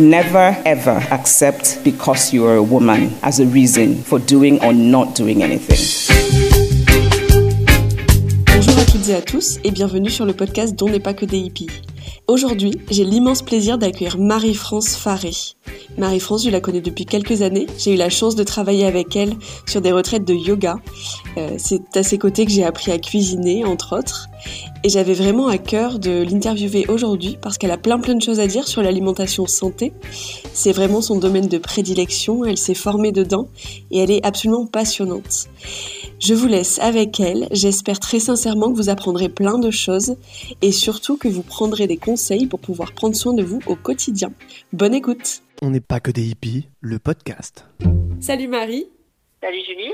Never ever accept because you are a woman as a reason for doing or not doing anything. Bonjour à toutes et à tous et bienvenue sur le podcast dont n'est pas que des hippies. Aujourd'hui, j'ai l'immense plaisir d'accueillir Marie-France Faré. Marie-France, je la connais depuis quelques années. J'ai eu la chance de travailler avec elle sur des retraites de yoga. Euh, c'est à ses côtés que j'ai appris à cuisiner, entre autres. Et j'avais vraiment à cœur de l'interviewer aujourd'hui parce qu'elle a plein plein de choses à dire sur l'alimentation santé. C'est vraiment son domaine de prédilection, elle s'est formée dedans et elle est absolument passionnante. Je vous laisse avec elle, j'espère très sincèrement que vous apprendrez plein de choses et surtout que vous prendrez des conseils pour pouvoir prendre soin de vous au quotidien. Bonne écoute On n'est pas que des hippies. Le podcast. Salut Marie Salut Julie.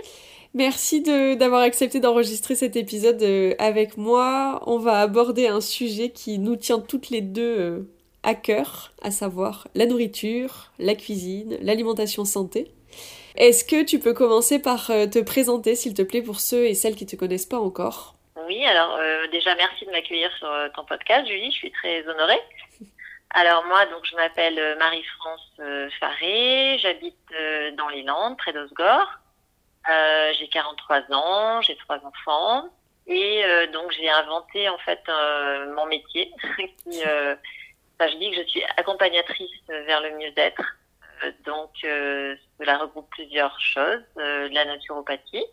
Merci d'avoir accepté d'enregistrer cet épisode euh, avec moi. On va aborder un sujet qui nous tient toutes les deux euh, à cœur, à savoir la nourriture, la cuisine, l'alimentation santé. Est-ce que tu peux commencer par euh, te présenter, s'il te plaît, pour ceux et celles qui te connaissent pas encore? Oui, alors déjà merci de m'accueillir sur ton podcast, Julie. Je suis très honorée. Alors moi, donc je m'appelle Marie-France Faré. J'habite dans les Landes, près d'Osgore. Euh, j'ai 43 ans, j'ai trois enfants et euh, donc j'ai inventé en fait euh, mon métier. qui, enfin, je dis que je suis accompagnatrice vers le mieux-être. Donc cela regroupe plusieurs choses. La naturopathie,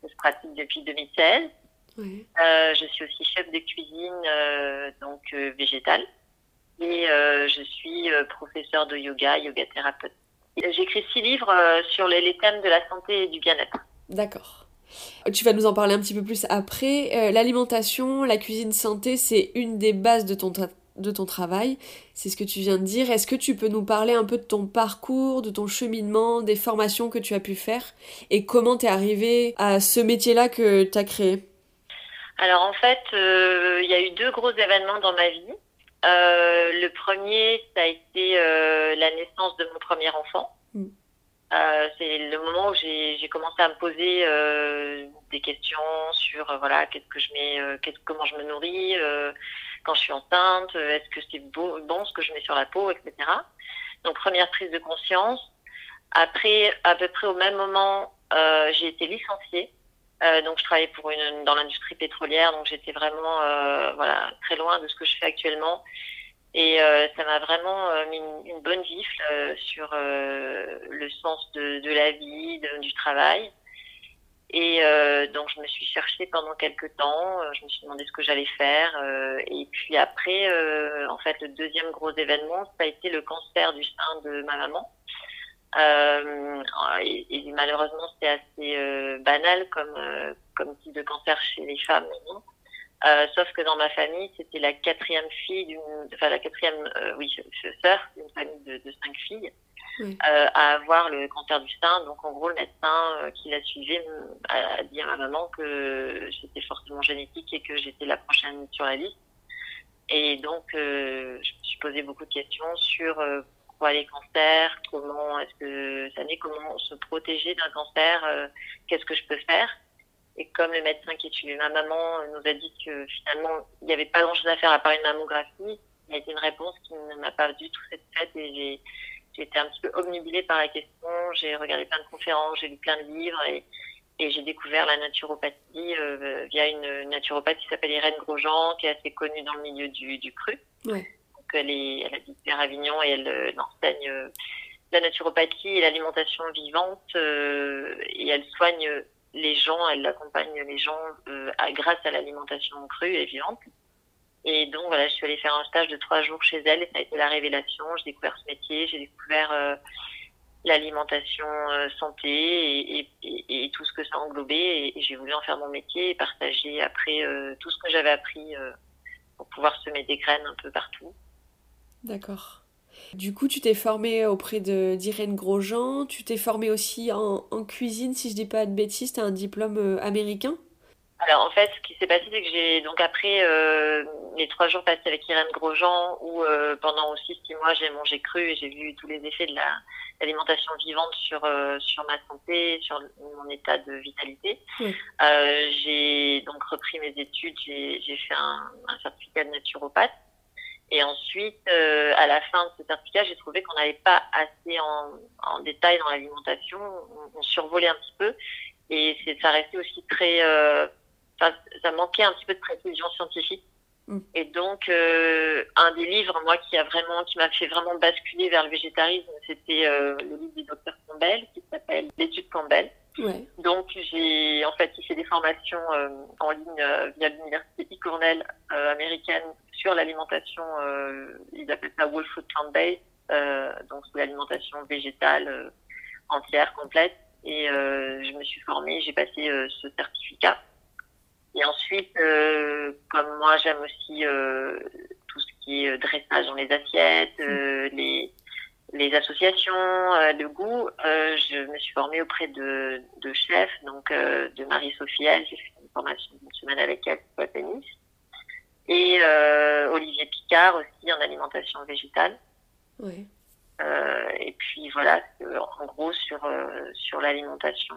que je pratique depuis 2016. Ouais. Euh, je suis aussi chef de cuisine, donc végétale. Et je suis professeur de yoga, yoga thérapeute. Écrit six livres euh, sur les, thèmes de la santé et du bien-être. D'accord. Tu vas nous en parler un petit peu plus après. Euh, L'alimentation, la cuisine santé, c'est une des bases de ton, de ton travail. C'est ce que tu viens de dire. Est-ce que tu peux nous parler un peu de ton parcours, de ton cheminement, des formations que tu as pu faire et comment tu es arrivé à ce métier-là que tu as créé? Alors en fait, euh, il y a eu deux gros événements dans ma vie. Euh, le premier, ça a été euh, la naissance de mon premier enfant. Mm. Euh, c'est le moment où j'ai j'ai commencé à me poser euh, des questions sur euh, voilà qu'est-ce que je mets, euh, qu'est-ce- comment je me nourris euh, quand je suis enceinte, euh, est-ce que c'est bon ce que je mets sur la peau, etc. Donc première prise de conscience. Après, à peu près au même moment, euh, j'ai été licenciée. Euh, donc je travaillais pour une dans l'industrie pétrolière, donc j'étais vraiment euh, voilà très loin de ce que je fais actuellement. Et euh, ça m'a vraiment mis une, bonne gifle sur le sens de, la vie, du travail. Et donc je me suis cherchée pendant quelques temps, je me suis demandé ce que j'allais faire. et puis après, en fait, le deuxième gros événement, ça a été le cancer du sein de ma maman. Euh, et, et malheureusement, c'est assez euh, banal comme, euh, comme type de cancer chez les femmes. non euh, sauf que dans ma famille, c'était la quatrième fille d'une, enfin la quatrième, euh, oui, sœur d'une famille de, de cinq filles Oui. euh, à avoir le cancer du sein. Donc en gros, le médecin qui la suivait a, dit à ma maman que c'était fortement génétique et que j'étais la prochaine sur la liste. Et donc, je me suis posé beaucoup de questions sur pourquoi les cancers, comment est-ce que ça comment se protéger d'un cancer, euh, qu'est-ce que je peux faire. Et comme le médecin qui a suivi ma maman nous a dit que finalement, il n'y avait pas grand-chose à faire à part une mammographie, il y a été une réponse qui ne m'a pas du tout satisfaite et j'ai, été un petit peu obnubilée par la question. J'ai regardé plein de conférences, j'ai lu plein de livres et, j'ai découvert la naturopathie euh, via une naturopathe qui s'appelle Irène Grosjean, qui est assez connue dans le milieu du, cru. Donc elle, est, elle habite vers Avignon et elle euh, enseigne euh, la naturopathie et l'alimentation vivante euh, et elle soigne les gens, elle accompagne les gens grâce à l'alimentation crue et vivante. Et donc voilà, je suis allée faire un stage de trois jours chez elle et ça a été la révélation. J'ai découvert ce métier, j'ai découvert l'alimentation santé et, tout ce que ça englobait. Et, j'ai voulu en faire mon métier et partager après tout ce que j'avais appris pour pouvoir semer des graines un peu partout. D'accord. Du coup, tu t'es formée auprès de d'Irène Grosjean. Tu t'es formée aussi en, en cuisine, si je dis pas de bêtises. Tu as un diplôme euh, américain? Alors en fait, ce qui s'est passé, c'est que j'ai donc après euh, les trois jours passés avec Irène Grosjean, où euh, pendant aussi six mois j'ai mangé cru et j'ai vu tous les effets de la l'alimentation vivante sur euh, sur ma santé, sur mon état de vitalité. J'ai donc repris mes études, j'ai j'ai fait un, un certificat de naturopathe. Et ensuite, euh, à la fin de ce certificat, j'ai trouvé qu'on n'allait pas assez en, en détail dans l'alimentation. On, on survolait un petit peu. Et ça restait aussi très... euh, ça manquait un petit peu de précision scientifique. Mm. Et donc, euh, un des livres, moi, qui a vraiment, qui m'a fait vraiment basculer vers le végétarisme, c'était euh, le livre du docteur Campbell, qui s'appelle L'étude Campbell. Donc j'ai en fait fait des formations euh, en ligne euh, via l'université E. Cornell euh, américaine sur l'alimentation, ils appellent ça Whole Food Plant Based, donc l'alimentation végétale entière, complète. Et je me suis formée, j'ai passé ce certificat. Et ensuite, comme moi j'aime aussi tout ce qui est dressage dans les assiettes, les les associations euh, de goût, euh, je me suis formée auprès de, de chefs, donc euh, de Marie-Sophie j'ai fait une formation d'une semaine avec elle à tennis, et Olivier Picard aussi en alimentation végétale. Euh, et puis voilà, euh, en gros sur euh, sur l'alimentation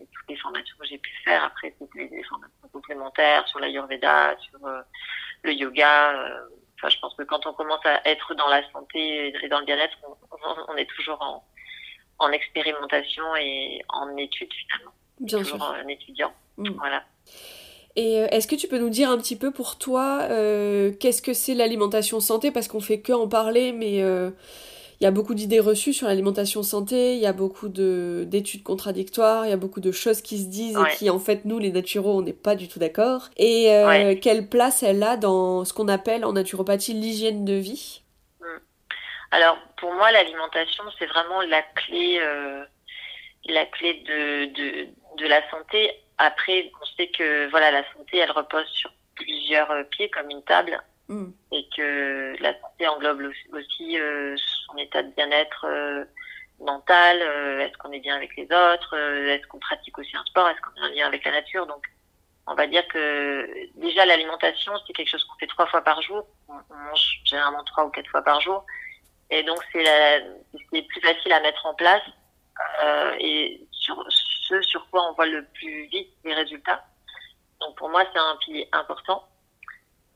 et toutes les formations que j'ai pu faire. Après, c'était des formations complémentaires sur l'ayurveda, sur le yoga. Enfin, je pense que quand on commence à être dans la santé et dans le bien-être, on, est toujours en, en expérimentation et en études finalement. Bien toujours sûr. un étudiant. Mm. Voilà. Et euh, est-ce que tu peux nous dire un petit peu pour toi euh, qu'est-ce que c'est l'alimentation santé? Parce qu'on fait que en parler, mais euh, il y a beaucoup d'idées reçues sur l'alimentation santé, il y a beaucoup de d'études contradictoires, il y a beaucoup de choses qui se disent et qui, en fait, nous, les naturaux, on n'est pas du tout d'accord. Et euh, Ouais. quelle place elle a dans ce qu'on appelle en naturopathie l'hygiène de vie? Alors pour moi, l'alimentation, c'est vraiment la clé, euh, la clé de, de, de la santé. Après, on sait que voilà, la santé, elle repose sur plusieurs euh, pieds comme une table Mm. et que la santé englobe aussi, euh, son état de bien-être euh, mental. euh, est-ce qu'on est bien avec les autres Est-ce qu'on pratique aussi un sport Est-ce qu'on est en lien avec la nature Donc, on va dire que déjà l'alimentation, c'est quelque chose qu'on fait trois fois par jour. On, mange généralement trois ou quatre fois par jour. Et donc, c'est c'est plus facile à mettre en place et sur ce sur quoi on voit le plus vite les résultats. Donc, pour moi, c'est un pilier important.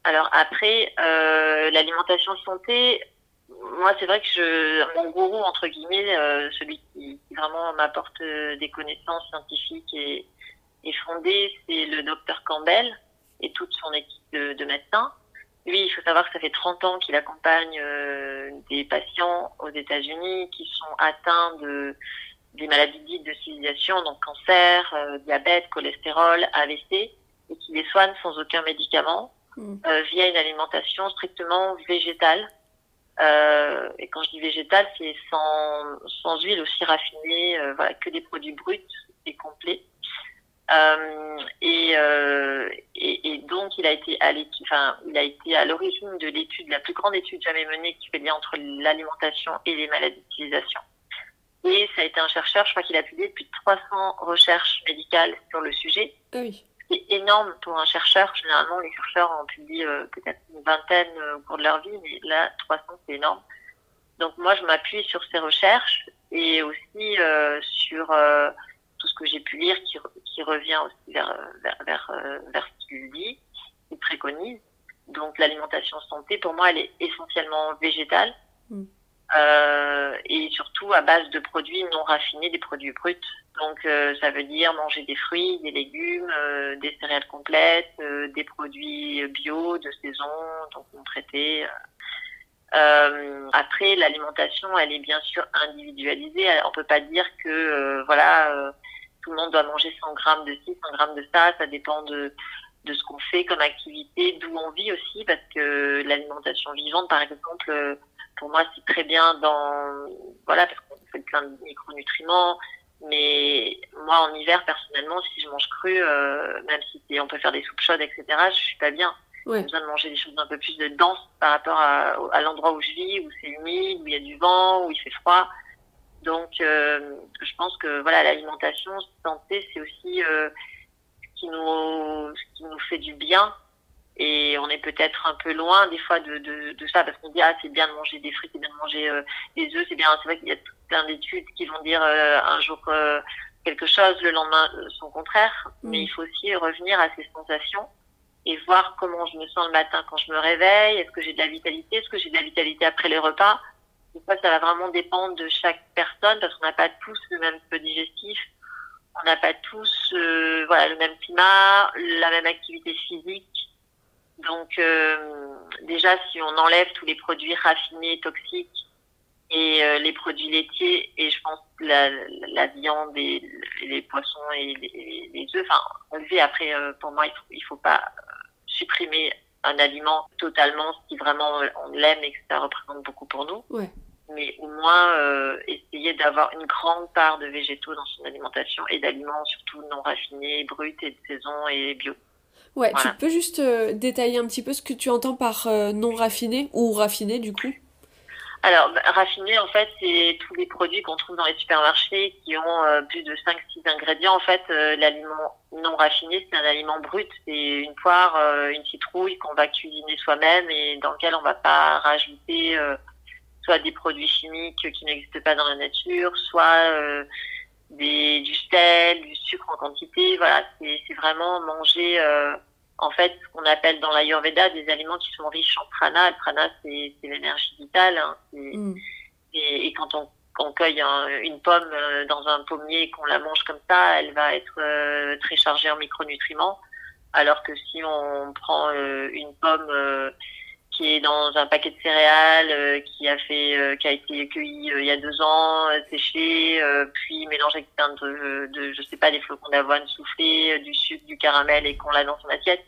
Alors après, euh, l'alimentation santé, moi, c'est vrai que je, mon gourou, entre guillemets, euh, celui qui, vraiment m'apporte euh, des connaissances scientifiques et, fondées, c'est le docteur Campbell et toute son équipe de, de médecins. Lui, il faut savoir que ça fait 30 ans qu'il accompagne euh, des patients aux États-Unis qui sont atteints de des maladies dites de civilisation, donc cancer, diabète, cholestérol, AVC, et qui les soigne sans aucun médicament Euh, via une alimentation strictement végétale. Euh, et quand je dis végétale, c'est sans, sans huile aussi raffinée, euh, que des produits bruts et complets. Et, donc il a été à enfin il a été à l'origine de l'étude, la plus grande étude jamais menée qui fait lien entre l'alimentation et les maladies de civilisation. Et ça a été un chercheur, je crois qu'il a publié plus de 300 recherches médicales sur le sujet Ah oui. c'est énorme pour un chercheur. Généralement, les chercheurs en publient euh, peut-être une vingtaine euh, au cours de leur vie, mais là, 300, c'est énorme. Donc moi, je m'appuie sur ces recherches et aussi euh, sur tout ce que j'ai pu lire qui, qui revient aussi vers, vers, vers ce qu'il dit, qu'il préconise. Donc l'alimentation santé, pour moi, elle est essentiellement végétale. Mm. Euh, et surtout à base de produits non raffinés, des produits bruts. Donc euh, ça veut dire manger des fruits, des légumes, euh, des céréales complètes, des produits bio de saison, donc non traités. euh. Après, l'alimentation, elle est bien sûr individualisée. On peut pas dire que euh, voilà, euh, tout le monde doit manger 100 grammes de ci, 100 grammes de ça. Ça dépend de de ce qu'on fait comme activité, d'où on vit aussi, parce que l'alimentation vivante, par exemple, pour moi, c'est très bien dans voilà, parce qu'on fait plein de micronutriments. Mais moi, en hiver, personnellement, si je mange cru, euh, même si on peut faire des soupes chaudes, etc., je suis pas bien. Ouais. J'ai besoin de manger des choses un peu plus de dense par rapport à, à l'endroit où je vis, où c'est humide, où il y a du vent, où il fait froid. Donc, euh, je pense que voilà, l'alimentation santé, c'est aussi euh, ce qui nous, ce qui nous fait du bien. Et on est peut-être un peu loin des fois de, de, de ça parce qu'on dit ah c'est bien de manger des fruits, c'est bien de manger euh, des œufs, c'est bien. C'est vrai qu'il y a plein d'études qui vont dire euh, un jour euh, quelque chose, le lendemain euh, son contraire. Mm. Mais il faut aussi revenir à ces sensations et voir comment je me sens le matin quand je me réveille. Est-ce que j'ai de la vitalité? Est-ce que j'ai de la vitalité après les repas? Et ça, ça va vraiment dépendre de chaque personne parce qu'on n'a pas tous le même feu digestif. On n'a pas tous euh, voilà, le même climat, la même activité physique. Donc euh, déjà, si on enlève tous les produits raffinés, toxiques et euh, les produits laitiers et je pense la, la viande et les poissons et les, les œufs, enfin enlever après, euh, pour moi, il faut, il faut pas supprimer un aliment totalement si vraiment on l'aime et que ça représente beaucoup pour nous. Ouais. Mais au moins euh, essayer d'avoir une grande part de végétaux dans son alimentation et d'aliments surtout non raffinés, bruts et de saison et bio. Ouais, Voilà. tu peux juste euh, détailler un petit peu ce que tu entends par euh, non raffiné ou raffiné du coup? Alors, bah, raffiné, en fait, c'est tous les produits qu'on trouve dans les supermarchés qui ont euh, plus de 5-6 ingrédients. En fait, l'aliment non raffiné, c'est un aliment brut. C'est une poire, une citrouille qu'on va cuisiner soi-même et dans lequel on va pas rajouter soit des produits chimiques qui n'existent pas dans la nature, soit des, du sel, du sucre en quantité. Voilà, c'est c'est vraiment manger... euh, en fait, ce qu'on appelle dans l'Ayurveda des aliments qui sont riches en prana. Le prana, c'est l'énergie vitale. hein. Mm. et, et quand on, on cueille un- une pomme euh, dans un pommier et qu'on la mange comme ça, elle va être euh, très chargée en micronutriments. Alors que si on prend euh, une pomme qui est dans un paquet de céréales, euh, qui a fait, euh, qui a été cueillie euh, il y a deux ans, euh, puis mélangée avec plein de, de, je sais pas, des flocons d'avoine soufflés, du sucre, du caramel et qu'on l'a dans son assiette,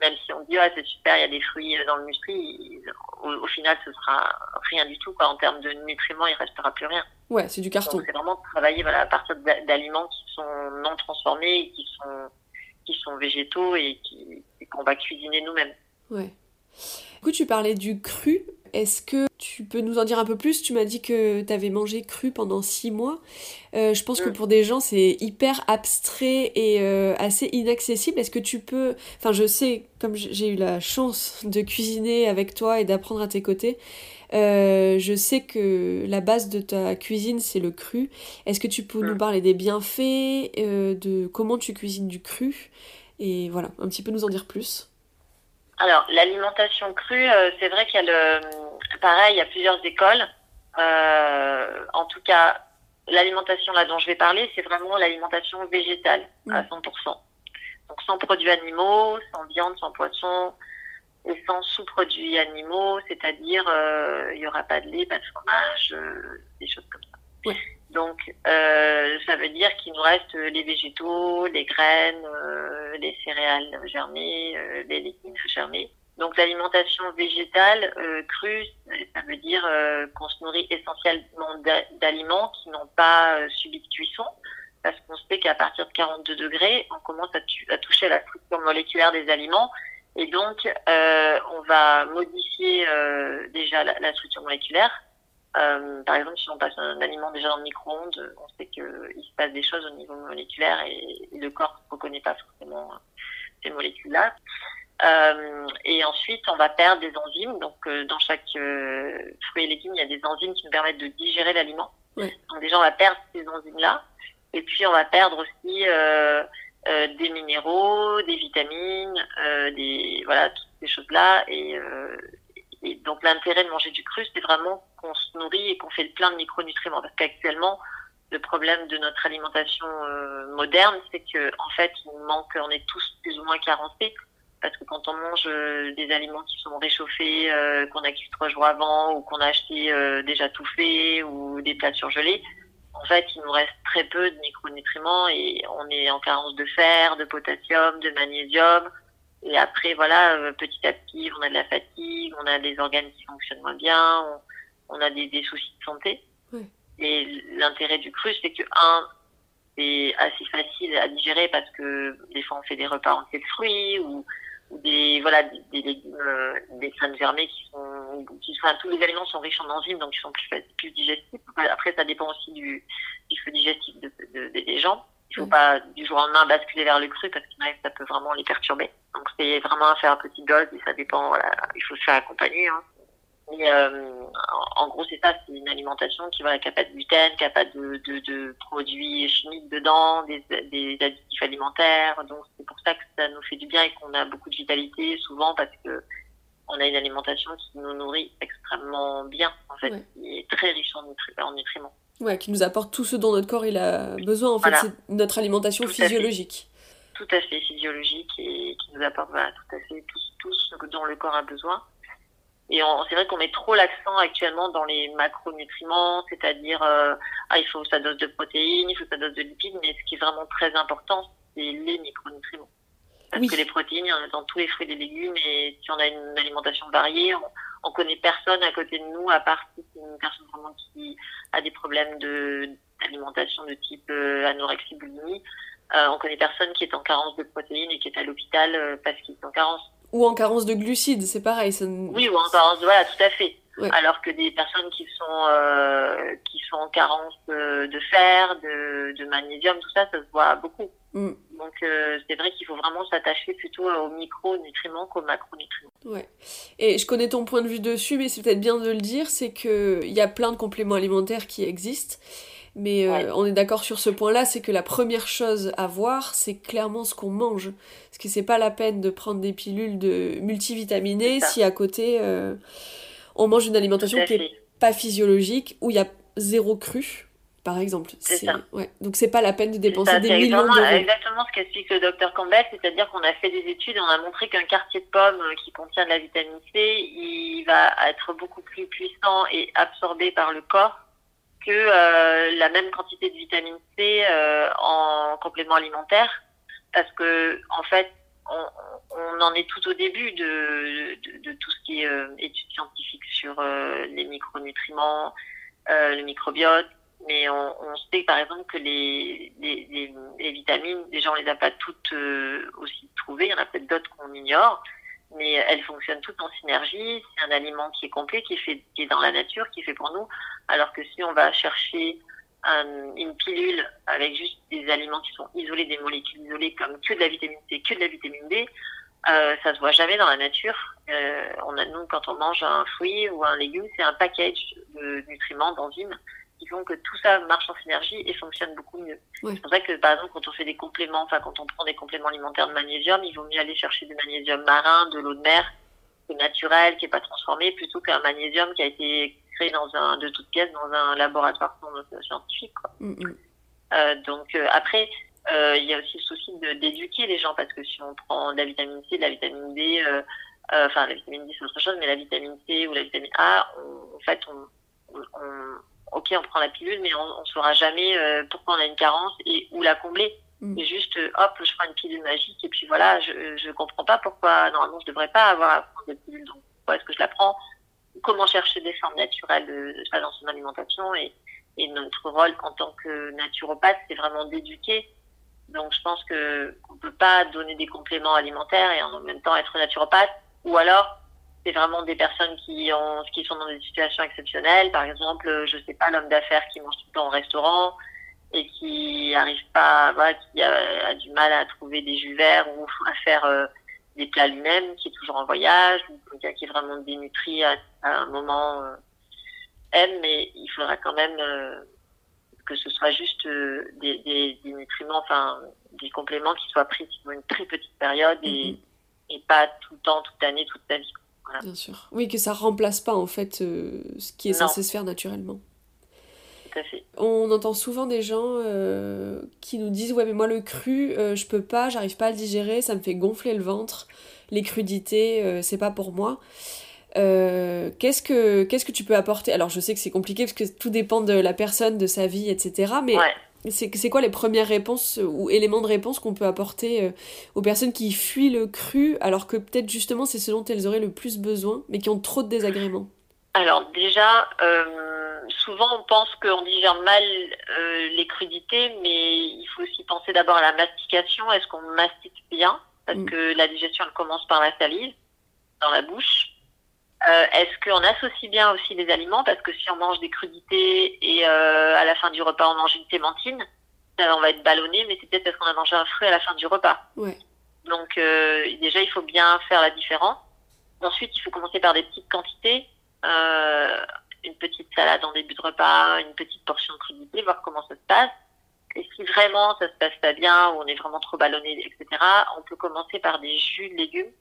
même si on dit ah c'est super, il y a des fruits dans le muesli, au, au final ce sera rien du tout quoi en termes de nutriments, il restera plus rien. Ouais, c'est du carton. Donc c'est vraiment travailler voilà à partir d'a- d'aliments qui sont non transformés, qui sont qui sont végétaux et qui et qu'on va cuisiner nous-mêmes. Ouais. Du coup, tu parlais du cru. Est-ce que tu peux nous en dire un peu plus? Tu m'as dit que tu avais mangé cru pendant six mois. Euh, je pense que pour des gens, c'est hyper abstrait et euh, assez inaccessible. Est-ce que tu peux... Enfin, je sais, comme j'ai eu la chance de cuisiner avec toi et d'apprendre à tes côtés, euh, je sais que la base de ta cuisine, c'est le cru. Est-ce que tu peux nous parler des bienfaits, de comment tu cuisines du cru? Et voilà, un petit peu nous en dire plus. Alors, l'alimentation crue, euh, c'est vrai qu'il y a le, pareil, il y a plusieurs écoles. Euh, en tout cas, l'alimentation là dont je vais parler, c'est vraiment l'alimentation végétale à Mm. 100%. Donc sans produits animaux, sans viande, sans poisson et sans sous-produits animaux, c'est-à-dire euh, il y aura pas de lait, pas de fromage, euh, des choses comme ça. Donc euh, ça veut dire qu'il nous reste les végétaux, les graines, euh, les céréales germées, euh, les légumes germés. Donc l'alimentation végétale euh, crue, ça veut dire euh, qu'on se nourrit essentiellement d'a- d'aliments qui n'ont pas euh, subi de cuisson, parce qu'on sait qu'à partir de 42 degrés, on commence à, toucher la structure moléculaire des aliments, et donc euh, on va modifier euh, déjà la structure moléculaire. Euh, par exemple, si on passe un aliment déjà dans le micro-ondes, on sait qu'il se passe des choses au niveau moléculaire et le corps ne reconnaît pas forcément ces molécules-là. Euh, et ensuite, on va perdre des enzymes. Donc, euh, dans chaque euh, fruit et légumes, il y a des enzymes qui nous permettent de digérer l'aliment. Donc, déjà, on va perdre ces enzymes-là. Et puis, on va perdre aussi euh, euh, des minéraux, des vitamines, euh, des voilà toutes ces choses-là. Et, euh, et donc, l'intérêt de manger du cru, c'est vraiment qu'on se nourrit et qu'on fait le plein de micronutriments. Parce qu'actuellement, le problème de notre alimentation euh, moderne, c'est que en fait, nous manque, on est tous plus ou moins carencés parce que quand on mange euh, des aliments qui sont réchauffés, euh, qu'on a cuit trois jours avant ou qu'on a acheté euh, déjà tout fait ou des plats surgelés, en fait, il nous reste très peu de micronutriments et on est en carence de fer, de potassium, de magnésium. Et après, voilà, euh, petit à petit, on a de la fatigue, on a des organes qui fonctionnent moins bien, on, on a des, des soucis de santé. Et l'intérêt du cru, c'est que un, c'est assez facile à digérer parce que des fois on fait des repas entiers de fruits ou ou des voilà des, des légumes, euh, des graines germées qui sont, qui sont tous les aliments sont riches en enzymes donc ils sont plus plus digestifs. Après ça dépend aussi du, du flux digestif de, de- de- des gens. Il faut Mm. pas du jour au lendemain basculer vers le cru parce que ça peut vraiment les perturber. Donc c'est vraiment à faire un petit dose et ça dépend. Voilà, il faut se faire accompagner. Hein. Mais euh, en, en gros c'est ça, c'est une alimentation qui voilà qui a pas de gluten, qui a pas de, de, de produits chimiques dedans, des, des additifs alimentaires. Donc c'est pour ça que ça nous fait du bien et qu'on a beaucoup de vitalité souvent parce que on a une alimentation qui nous nourrit extrêmement bien en fait, Ouais. qui est très riche en, nutri- en nutriments. Ouais, qui nous apporte tout ce dont notre corps il a besoin. En fait, Voilà. c'est notre alimentation Tout physiologique. tout à fait physiologique et qui nous apporte voilà, tout à fait tout, tout ce dont le corps a besoin. Et c'est vrai qu'on met trop l'accent actuellement dans les macronutriments, c'est-à-dire euh, ah, il faut sa dose de protéines, il faut sa dose de lipides, mais ce qui est vraiment très important, c'est les micronutriments. Parce Oui. que les protéines, il y en a dans tous les fruits et les légumes, et si on a une alimentation variée, on, on connaît personne à côté de nous, à part si c'est une personne vraiment qui a des problèmes de d'alimentation de type euh, anorexie, boulimie. Euh, on connaît personne qui est en carence de protéines et qui est à l'hôpital euh, parce qu'il est en carence. Ou en carence de glucides, c'est pareil. Ça... Oui, ou en carence, de- voilà, tout à fait. Ouais. Alors que des personnes qui sont euh, qui sont en carence de, de fer, de, de magnésium, tout ça, ça se voit beaucoup. Mm. Donc euh, c'est vrai qu'il faut vraiment s'attacher plutôt aux micronutriments qu'aux macronutriments. Ouais. Et je connais ton point de vue dessus, mais c'est peut-être bien de le dire, c'est que il y a plein de compléments alimentaires qui existent. Mais euh, Ouais. on est d'accord sur ce point-là, c'est que la première chose à voir, c'est clairement ce qu'on mange. Parce que c'est pas la peine de prendre des pilules de multivitaminées si à côté euh, on mange une alimentation qui est pas physiologique, où il y a zéro cru, par exemple. C'est ça. Ouais. Donc c'est pas la peine de dépenser ça, des millions exactement, d'euros. exactement ce qu'explique le docteur Campbell, c'est-à-dire qu'on a fait des études et on a montré qu'un quartier de pomme euh, qui contient de la vitamine C, il va être beaucoup plus puissant et absorbé par le corps que euh, la même quantité de vitamine C euh, en complément alimentaire, parce que en fait, on, on en est tout au début de, de, de tout ce qui est euh, études scientifiques sur les micronutriments, le microbiote, mais on, sait par exemple que les, les, vitamines, déjà on les a pas toutes euh, aussi trouvées, il y en a peut-être d'autres qu'on ignore, mais elles fonctionnent toutes en synergie. C'est un aliment qui est complet, qui est dans la nature, qui est fait pour nous. Alors que si on va chercher un- une pilule avec juste des aliments qui sont isolés, des molécules isolées comme que de la vitamine C, que de la vitamine D, euh, ça se voit jamais dans la nature. Euh, on a nous quand on mange un fruit ou un légume, c'est un package de nutriments, d'enzymes qui font que tout ça marche en synergie et fonctionne beaucoup mieux. C'est pour ça que par exemple quand on fait des compléments, enfin quand on prend des compléments alimentaires de magnésium, il vaut mieux aller chercher du magnésium marin, de l'eau de mer, qui est naturel, qui est pas transformé, plutôt qu'un magnésium qui a été créé dans un de toutes pièces dans un laboratoire scientifique. Quoi. Mm, mm. Euh, donc euh, après, euh, il y a aussi le souci d'éduquer les gens parce que si on prend de la vitamine C, de la vitamine D, enfin la vitamine D c'est autre chose, mais la vitamine C ou la vitamine A, on- en fait, on- ok, on prend la pilule, mais on, on saura jamais euh, pourquoi on a une carence et où la combler. Mm. C'est juste, euh, hop, je prends une pilule magique et puis voilà, je je comprends pas pourquoi normalement je devrais pas avoir à prendre cette pilule, donc pourquoi est-ce que je la prends? Comment chercher des formes naturelles de, dans son alimentation et et notre rôle en tant que naturopathe, c'est vraiment d'éduquer. Donc, je pense que on peut pas donner des compléments alimentaires et en même temps être naturopathe. Ou alors, c'est vraiment des personnes qui ont, qui sont dans des situations exceptionnelles. Par exemple, je sais pas, l'homme d'affaires qui mange tout le temps au restaurant et qui arrive pas, voilà, qui a, a du mal à trouver des jus verts ou à faire euh, des plats lui-même, qui est toujours en voyage, ou quelqu'un qui est vraiment dénutri à, à un moment euh, aime, mais il faudra quand même euh, que ce soit juste des, des, des nutriments, enfin des compléments qui soient pris sur une très petite période et, Mhm. et pas tout le temps, toute l'année, toute la vie. Bien sûr. Oui, que ça remplace pas en fait euh, ce qui est Non. censé se faire naturellement. Tout à fait. On entend souvent des gens euh, qui nous disent ouais mais moi le cru euh, je peux pas, j'arrive pas à le digérer, ça me fait gonfler le ventre, les crudités euh, c'est pas pour moi. Qu'est-ce que qu'est-ce que tu peux apporter? Alors je sais que c'est compliqué parce que tout dépend de la personne, de sa vie, etc. Mais Ouais. C'est quoi les premières réponses euh, ou éléments de réponse qu'on peut apporter euh, aux personnes qui fuient le cru alors que peut-être justement c'est ce dont elles auraient le plus besoin mais qui ont trop de désagréments? Alors déjà, euh, souvent on pense qu'on digère mal euh, les crudités, mais il faut aussi penser d'abord à la mastication. Est-ce qu'on mastique bien? Parce Mm. que la digestion elle commence par la salive dans la bouche. Euh, Est-ce qu'on associe bien aussi les aliments? Parce que si on mange des crudités et euh, à la fin du repas on mange une clémentine, on va être ballonné, mais c'est peut-être parce qu'on a mangé un fruit à la fin du repas. Ouais. Donc euh, déjà, il faut bien faire la différence. Ensuite, il faut commencer par des petites quantités. Euh, une petite salade en début de repas, une petite portion de crudité, voir comment ça se passe. Et si vraiment ça se passe pas bien, ou on est vraiment trop ballonné, etc., on peut commencer par des jus de légumes.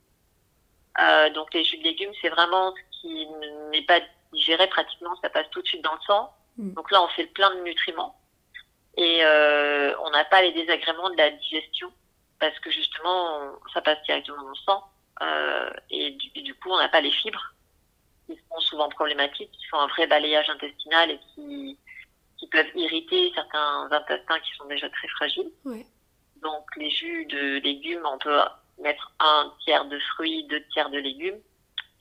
Euh, donc les jus de légumes, c'est vraiment ce qui n'est pas digéré pratiquement, ça passe tout de suite dans le sang. Mm. Donc là, on fait le plein de nutriments. Et euh, on n'a pas les désagréments de la digestion parce que justement, on- ça passe directement dans le sang. Euh, et, du, et du coup, on n'a pas les fibres qui sont souvent problématiques, qui font un vrai balayage intestinal et qui, qui peuvent irriter certains intestins qui sont déjà très fragiles. Donc les jus de légumes, on peut mettre un tiers de fruits, deux tiers de légumes,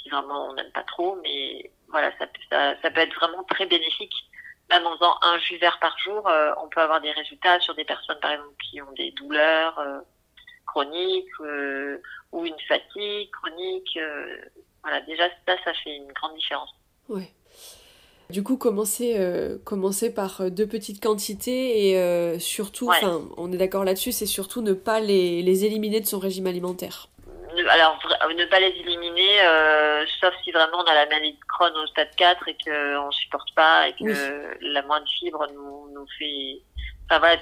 si vraiment on n'aime pas trop, mais voilà, ça, peut- être vraiment très bénéfique. Même en faisant un jus vert par jour, euh, on peut avoir des résultats sur des personnes, par exemple, qui ont des douleurs euh, chroniques euh, ou une fatigue chronique. voilà, déjà ça, ça fait une grande différence. Ouais. Du coup, commencer, euh, commencer par euh, deux petites quantités et euh, surtout, Ouais. on est d'accord là-dessus, c'est surtout ne pas les, les éliminer de son régime alimentaire. Alors, ne pas les éliminer, euh, sauf si vraiment on a la maladie de Crohn au stade 4 et qu'on ne supporte pas et que Oui. la moindre fibre nous, nous fait... Enfin voilà,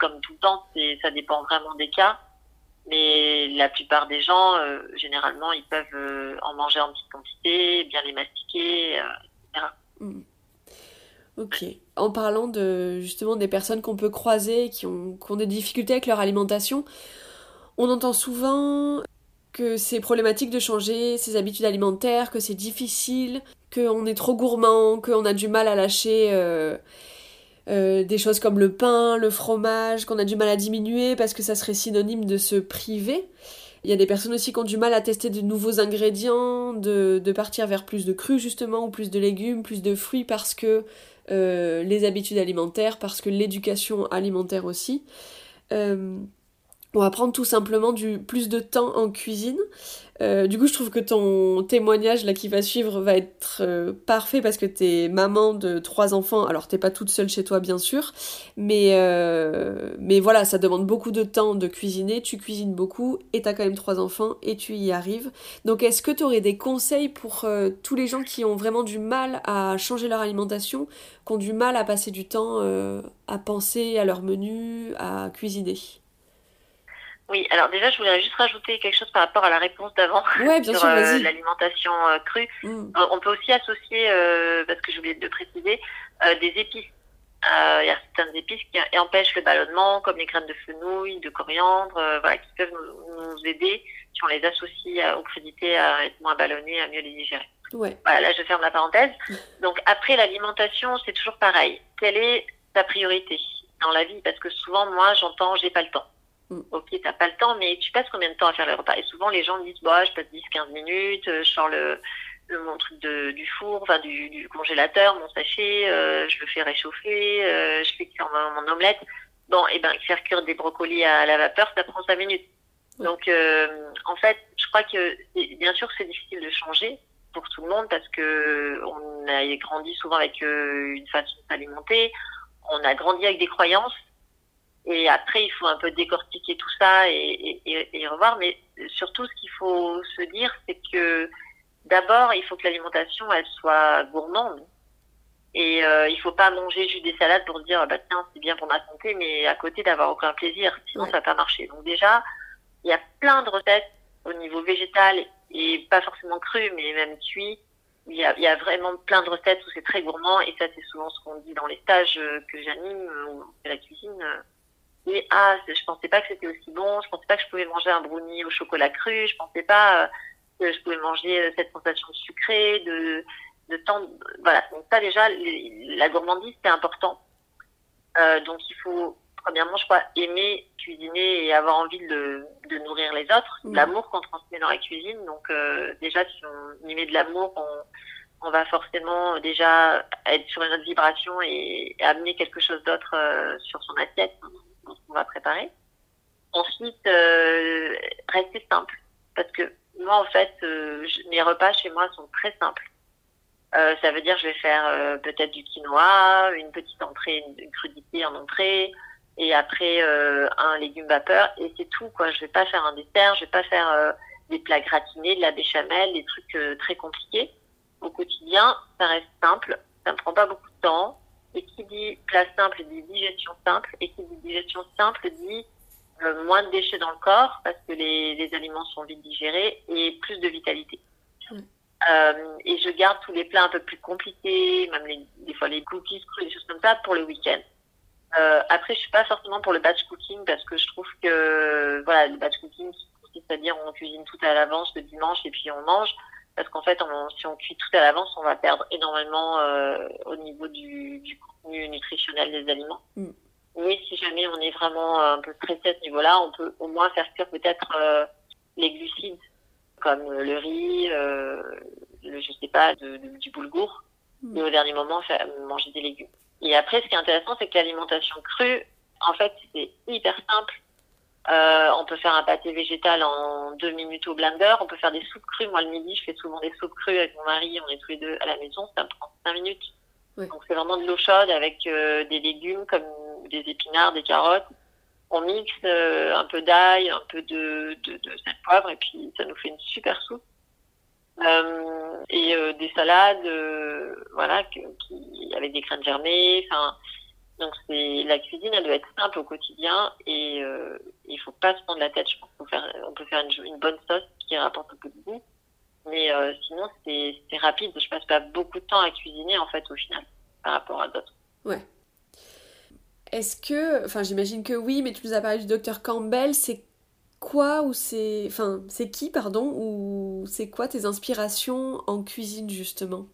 comme tout le temps, ça dépend vraiment des cas. Mais la plupart des gens, généralement, ils peuvent en manger en petite quantité, bien les mastiquer. euh, Ok. En parlant de justement des personnes qu'on peut croiser qui ont, qui ont des difficultés avec leur alimentation, on entend souvent que c'est problématique de changer ses habitudes alimentaires, que c'est difficile, qu'on est trop gourmand, qu'on a du mal à lâcher euh, euh, des choses comme le pain, le fromage, qu'on a du mal à diminuer parce que ça serait synonyme de se priver. Il y a des personnes aussi qui ont du mal à tester de nouveaux ingrédients, de, partir vers plus de cru justement, ou plus de légumes, plus de fruits parce que euh, les habitudes alimentaires, parce que l'éducation alimentaire aussi. Euh, on va prendre tout simplement du plus de temps en cuisine. Euh, du coup, je trouve que ton témoignage là qui va suivre va être euh, parfait parce que t'es maman de trois enfants. Alors t'es pas toute seule chez toi bien sûr, mais euh, mais voilà, ça demande beaucoup de temps de cuisiner. Tu cuisines beaucoup et t'as quand même trois enfants et tu y arrives. Donc est-ce que tu aurais des conseils pour tous les gens qui ont vraiment du mal à changer leur alimentation, qui ont du mal à passer du temps à penser à leur menu, à cuisiner? Oui, alors déjà, je voulais juste rajouter quelque chose par rapport à la réponse d'avant Ouais, sur euh, l'alimentation euh, crue. Mm. Euh, On peut aussi associer, euh, parce que j'ai oublié de le préciser, des épices. Il y a certaines épices qui empêchent le ballonnement, comme les graines de fenouil, de coriandre, voilà, qui peuvent nous, nous aider si on les associe à- aux crudités à être moins ballonnés, à mieux les digérer. Ouais. Voilà, là je ferme la parenthèse. Donc après l'alimentation, c'est toujours pareil. Quelle est ta priorité dans la vie? Parce que souvent, moi, j'entends j'ai pas le temps. Mm. Ok, t'as pas le temps, mais tu passes combien de temps à faire le repas? Et souvent, les gens disent, bah, je passe 10-15 minutes, euh, je sors le, le- mon truc de, du four, enfin du, du congélateur, mon sachet, euh, je le fais réchauffer, euh, je fais cuire mon, mon omelette. Bon, et ben faire cuire des brocolis à la vapeur, ça prend 5 minutes. Donc, euh, en fait, je crois que bien sûr c'est difficile de changer pour tout le monde parce que on a grandi souvent avec euh, une façon de s'alimenter, on a grandi avec des croyances et après il faut un peu décortiquer tout ça et, et, et- et revoir. Mais surtout, ce qu'il faut se dire, c'est que d'abord, il faut que l'alimentation elle soit gourmande. Et euh, il faut pas manger juste des salades pour dire bah tiens c'est bien pour ma santé, mais à côté d'avoir aucun plaisir, sinon Ouais. ça va pas marcher. Donc déjà, il y a plein de recettes au niveau végétal et pas forcément cru, mais même cuit. Il y a, il y a vraiment plein de recettes où c'est très gourmand et ça c'est souvent ce qu'on dit dans les stages euh, que j'anime euh, fait la cuisine. Euh. Et ah, je pensais pas que c'était aussi bon, je pensais pas que je pouvais manger un brownie au chocolat cru, je pensais pas euh, que je pouvais manger euh, cette sensation sucrée, de, de tant, de- voilà. Donc ça déjà, la gourmandise c'est important. Euh, donc il faut premièrement, je crois, aimer cuisiner et avoir envie de, de nourrir les autres. Mhm. L'amour qu'on transmet dans la cuisine. Donc euh, déjà, si on y met de l'amour, on, on va forcément déjà être sur une autre vibration et, et amener quelque chose d'autre euh, sur son assiette qu'on va préparer. Ensuite, euh, rester simple. Parce que moi, en fait, euh, mes repas chez moi sont très simples. Euh, ça veut dire je vais faire euh, peut-être du quinoa, une petite entrée, une, crudité en entrée, et après un légume vapeur, et c'est tout. quoi. Je vais pas faire un dessert, je vais pas faire des plats gratinés, de la béchamel, des trucs très compliqués. Au quotidien, ça reste simple, ça me prend pas beaucoup de temps. Et qui dit plat simple dit digestion simple, et qui dit digestion simple dit euh, moins de déchets dans le corps parce que les, les aliments sont vite digérés et plus de vitalité. Mm. Euh, et je garde tous les plats un peu plus compliqués, même les, des fois les cookies crus, des choses comme ça, pour le week-end. Euh, après, je suis pas forcément pour le batch cooking parce que je trouve que voilà, le batch cooking, c'est-à-dire on cuisine tout à l'avance le dimanche et puis on mange. Parce qu'en fait, on- si on cuit tout à l'avance, on va perdre énormément euh, au niveau du, du contenu nutritionnel des aliments. Mm. Mais si jamais on est vraiment un peu stressé à ce niveau-là, on peut au moins faire cuire peut-être euh, les glucides, comme euh, le riz, euh, le, je sais pas, de- de- du boulgour, Mm. et au dernier moment faire, manger des légumes. Et après, ce qui est intéressant, c'est que l'alimentation crue, en fait, c'est hyper simple. Euh, on peut faire un pâté végétal en deux minutes au blender. On peut faire des soupes crues. Moi, le midi, je fais souvent des soupes crues avec mon mari. On est tous les deux à la maison. Ça me prend cinq minutes. Donc, c'est vraiment de l'eau chaude avec euh, des légumes comme des épinards, des carottes. On mixe euh, un peu d'ail, un peu de, de, de sel poivre et puis ça nous fait une super soupe. Euh, et euh, des salades, euh, voilà, que, qui, avec des graines germées. Enfin, donc c'est la cuisine, elle doit être simple au quotidien et euh, il faut pas se prendre la tête. Je pense qu'on peut faire, on peut faire une, bonne sauce qui rapporte un peu de goût, mais euh, sinon c'est rapide. Je passe pas beaucoup de temps à cuisiner en fait au final par rapport à d'autres. Est-ce que, enfin j'imagine que oui, mais tu nous as parlé du docteur Campbell, c'est quoi ou c'est, enfin c'est qui pardon ou c'est quoi tes inspirations en cuisine justement?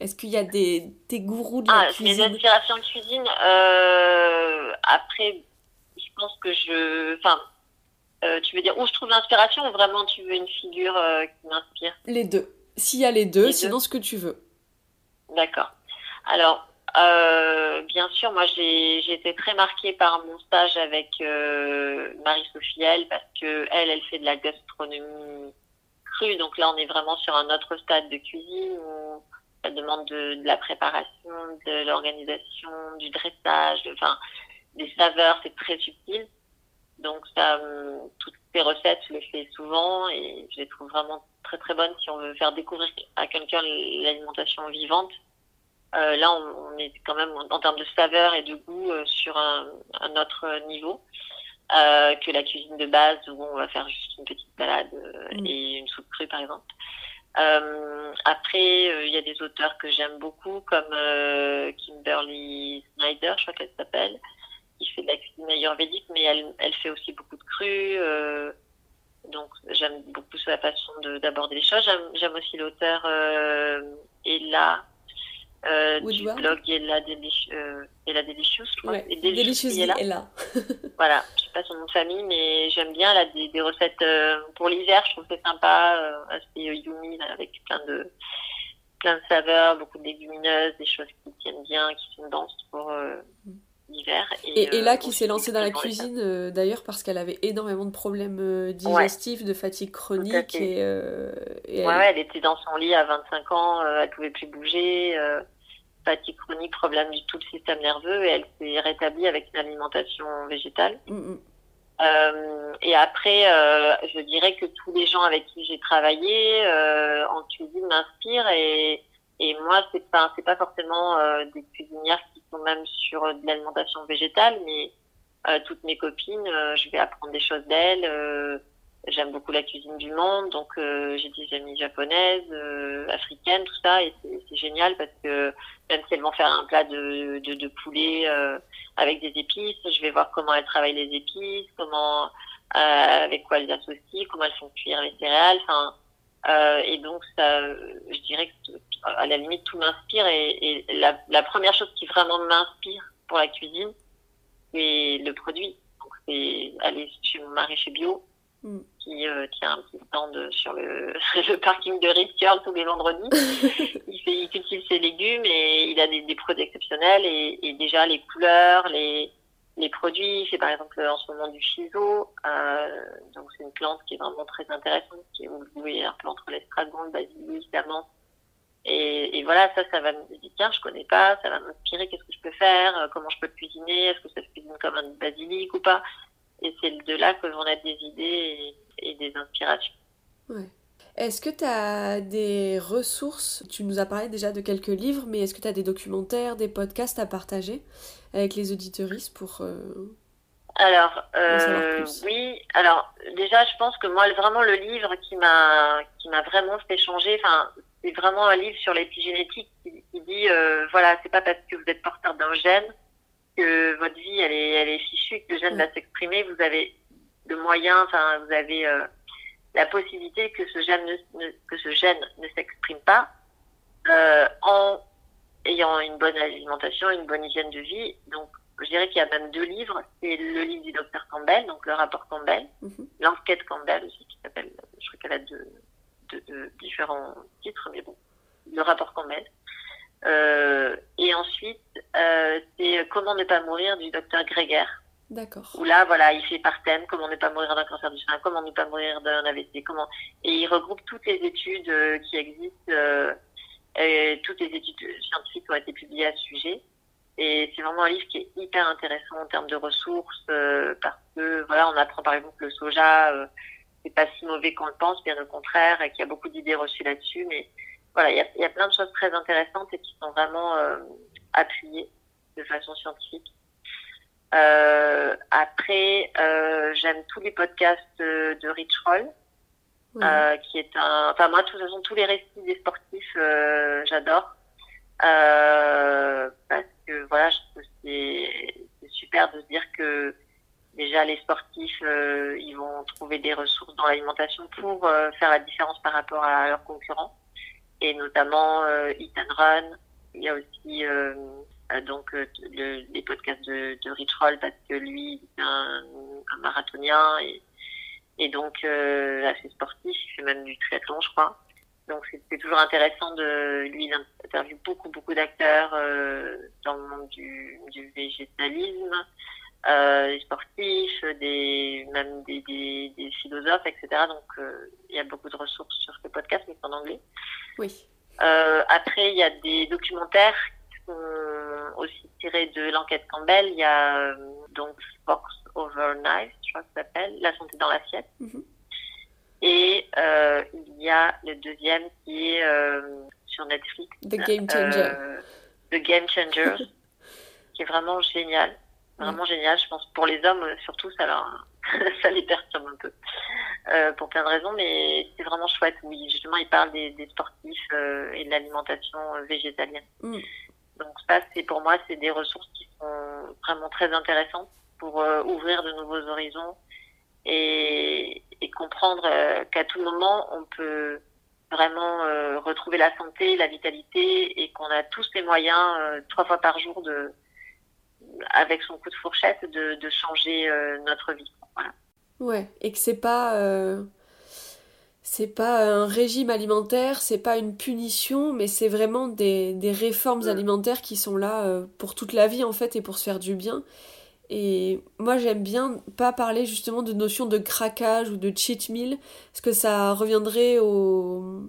Est-ce qu'il y a des tes gourous de la Ah, mes cuisine inspirations de cuisine. Euh, après, je pense que je, enfin, euh, tu veux dire où je trouve l'inspiration ou vraiment tu veux une figure euh, qui m'inspire? Les deux. S'il y a les deux, Les sinon ce que tu veux. D'accord. Alors, bien sûr, moi j'ai été très marquée par mon stage avec Marie-Sophie L parce que elle, elle fait de la gastronomie crue. Donc là, on est vraiment sur un autre stade de cuisine où ça demande de, de la préparation, de l'organisation, du dressage, de- enfin des saveurs, c'est très subtil. Donc ça, hum, toutes ces recettes, je les fais souvent et je les trouve vraiment très très bonnes si on veut faire découvrir à quelqu'un l'alimentation vivante. Euh, là, on, on est quand même en termes de saveur et de goût euh, sur un, un autre niveau euh, que la cuisine de base où on va faire juste une petite salade euh, Mm. et une soupe crue par exemple. Euh, après, euh, il y a des auteurs que j'aime beaucoup comme euh, Kimberly Snyder, je crois qu'elle s'appelle, qui fait de la cuisine ayurvédique, mais elle, fait aussi beaucoup de crus. euh, donc j'aime beaucoup sa façon de- d'aborder les choses. J'aime aussi l'auteur Ella euh, du blog Ella, Delici- euh, Ella Delicious, je crois. Ouais. Et Ella. est là. Voilà, je sais pas son nom de famille, mais j'aime bien là des, des recettes euh, pour l'hiver. Je trouve que c'est sympa, euh, assez euh, yummy là, avec plein de plein de saveurs, beaucoup de légumineuses, des choses qui tiennent bien, qui sont denses pour euh, Et, et euh, là, qui s'est lancée dans la cuisine, euh, d'ailleurs, parce qu'elle avait énormément de problèmes euh, digestifs, de fatigue chronique, et, euh, et Ouais, elle- ouais, elle était dans son lit à 25 ans, euh, elle pouvait plus bouger, fatigue chronique, problème du tout le système nerveux, et elle s'est rétablie avec une alimentation végétale. Mm, mm. Et après, je dirais que tous les gens avec qui j'ai travaillé en cuisine m'inspirent et, et moi, c'est pas c'est pas forcément euh, des cuisinières qui sont même sur de l'alimentation végétale, mais euh, toutes mes copines, euh, je vais apprendre des choses d'elles. euh, J'aime beaucoup la cuisine du monde, donc euh, j'ai des amies japonaises, euh, africaines, tout ça, et c'est génial parce que même si elles vont faire un plat de, de, de poulet euh, avec des épices, je vais voir comment elles travaillent les épices, comment euh, avec quoi elles associent, comment elles font cuire les céréales, enfin euh, et donc ça, euh, je dirais que à la limite tout m'inspire et, et la, la première chose qui vraiment m'inspire pour la cuisine, c'est le produit. Donc c'est aller chez mon mari chez Bio Mm. qui euh, tient un petit stand sur le, le parking de Ritz-Curl tous les vendredis. il, fait, il cultive ses légumes et il a des, des produits exceptionnels et, et déjà les couleurs, les, les produits. Fait par exemple en ce moment du shiso. Euh, donc c'est une plante qui est vraiment très intéressante, qui est, vous pouvez un peu entre l'estragon, le basilic, la menthe. Et, et, voilà, ça, ça va me dire, tiens, je connais pas, ça va m'inspirer, qu'est-ce que je peux faire, euh, comment je peux le cuisiner, est-ce que ça se cuisine comme un basilic ou pas? Et c'est de là que vont naître des idées et, et des inspirations. Ouais. Est-ce que tu as des ressources? Tu nous as parlé déjà de quelques livres, mais est-ce que tu as des documentaires, des podcasts à partager avec les auditeuristes pour. Euh, alors, euh, oui. Alors, déjà, je pense que moi, vraiment, le livre qui m'a qui m'a vraiment fait changer, enfin, c'est vraiment un livre sur l'épigénétique qui, qui dit, euh, voilà, c'est pas parce que vous êtes porteur d'un gène que votre vie, elle est, elle est fichue, que le gène va s'exprimer. Vous avez le moyen, enfin, vous avez euh, la possibilité que ce gène ne, ne que ce gène ne s'exprime pas euh, en ayant une bonne alimentation, une bonne hygiène de vie. Donc, je dirais qu'il y a même deux livres. C'est le livre du docteur Campbell, donc le rapport Campbell, mm -hmm. l'enquête Campbell aussi, qui s'appelle, je crois qu'elle a deux, deux, deux, différents titres, mais bon, le rapport Campbell. Euh, et ensuite, euh, c'est Comment ne pas mourir du docteur Greger. D'accord. Où là, voilà, il fait par thème comment ne pas mourir d'un cancer du sein, comment ne pas mourir d'un AVC, comment et il regroupe toutes les études euh, qui existent, euh, et toutes les études scientifiques qui ont été publiées à ce sujet. Et c'est vraiment un livre qui est hyper intéressant en termes de ressources euh, parce que voilà, on apprend par exemple que le soja euh, c'est pas si mauvais qu'on le pense, bien au contraire, et qu'il y a beaucoup d'idées reçues là-dessus. Mais voilà, il y a, y a plein de choses très intéressantes et qui sont vraiment euh, appuyées de façon scientifique. Euh, après, euh, j'aime tous les podcasts de, de Rich Roll, Oui. euh, qui est un. Enfin, moi, de toute façon, tous les récits des sportifs, euh, j'adore. Euh, parce que voilà, je trouve que c'est c'est super de se dire que déjà les sportifs, euh, ils vont trouver des ressources dans l'alimentation pour euh, faire la différence par rapport à leurs concurrents. Et notamment euh, Eat and Run. Il y a aussi euh, donc le, les podcasts de, Rich Roll parce que lui, c'est un, marathonien et, donc assez sportif. Il fait même du triathlon, je crois. Donc c'est toujours intéressant de lui il beaucoup beaucoup d'acteurs dans le monde du, végétalisme, des sportifs, des même des, des, des philosophes, etc. Donc euh, il y a beaucoup de ressources sur ce podcast, mais c'est en anglais. Oui. Euh, après il y a des documentaires qui sont aussi tirés de l'enquête Campbell. Il y a euh, donc Force Over Knife, je crois que ça s'appelle, La santé dans l'assiette. Mhm. Et euh, il y a le deuxième qui est euh, sur Netflix. The Game Changer. Euh, The Game Changers, qui est vraiment génial. Vraiment génial. Je pense pour les hommes, euh, surtout, ça, leur, ça les perturbe un peu. Euh, pour plein de raisons, mais c'est vraiment chouette. Oui, justement, il parle des, des sportifs euh, et de l'alimentation euh, végétalienne. Mm. Donc ça, c'est pour moi, c'est des ressources qui sont vraiment très intéressantes pour euh, ouvrir de nouveaux horizons et, et comprendre euh, qu'à tout moment, on peut vraiment euh, retrouver la santé, la vitalité et qu'on a tous les moyens, euh, trois fois par jour, de, avec son coup de fourchette, de, de changer euh, notre vie. Voilà. Ouais, et que c'est pas euh, c'est pas un régime alimentaire, c'est pas une punition, mais c'est vraiment des, des réformes Mm. alimentaires qui sont là euh, pour toute la vie en fait et pour se faire du bien. Et moi j'aime bien pas parler justement de notion de craquage ou de cheat meal, parce que ça reviendrait au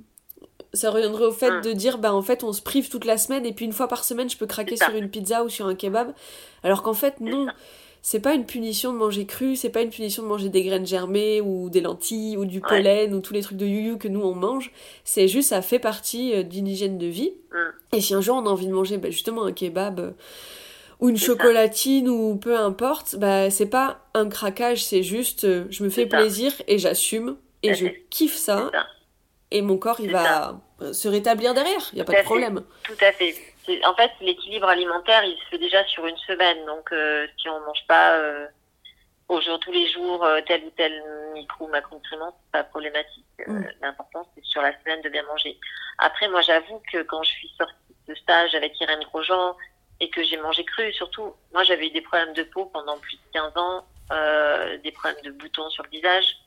ça reviendrait au fait Mm. de dire bah en fait on se prive toute la semaine et puis une fois par semaine je peux craquer sur une pizza ou sur un kebab, alors qu'en fait non. C'est pas une punition de manger cru, c'est pas une punition de manger des graines germées ou des lentilles ou du Ouais. pollen ou tous les trucs de you que nous on mange. C'est juste, ça fait partie euh, d'une hygiène de vie. Mm. Et si un jour on a envie de manger bah, justement un kebab euh, ou une ça. chocolatine ou peu importe, bah c'est pas un craquage, c'est juste euh, je me fais plaisir et j'assume et je kiffe ça. Et mon corps il va se rétablir derrière, y a Tout pas de fait. problème. Tout à fait. En fait, l'équilibre alimentaire, il se fait déjà sur une semaine. Donc, euh, si on mange pas euh, au jour, tous les jours euh, tel ou tel micro ou macronutriments, c'est pas problématique. Mm. L'important, c'est sur la semaine de bien manger. Après, moi, j'avoue que quand je suis sortie de stage avec Irène Grosjean et que j'ai mangé cru, surtout, moi, j'avais eu des problèmes de peau pendant plus de 15 ans, des problèmes de boutons sur le visage.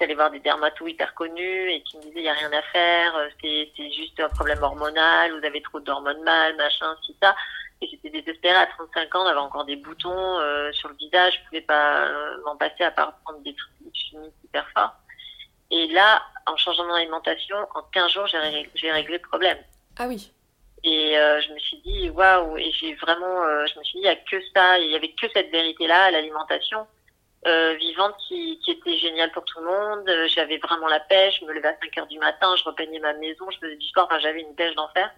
J'étais allée voir des dermatos hyper connus et qui me disaient il y a rien à faire, euh, c'est juste un problème hormonal, vous avez trop d'hormones mâles, machin, si ça. Et j'étais désespérée à 35 ans d'avoir encore des boutons euh, sur le visage. Je pouvais pas euh, m'en passer à part prendre des trucs chimiques hyper forts. Et là, en changeant mon alimentation, en 15 jours, j'ai réglé, le problème. Ah oui. Et euh, je me suis dit, waouh, et j'ai vraiment, je me suis dit, il n'y a que ça, il n'y avait que cette vérité-là l'alimentation euh, vivante qui, était géniale pour tout le monde. Euh, J'avais vraiment la pêche, je me levais à 5 heures du matin, je repeignais ma maison, je faisais du sport, enfin, j'avais une pêche d'enfer.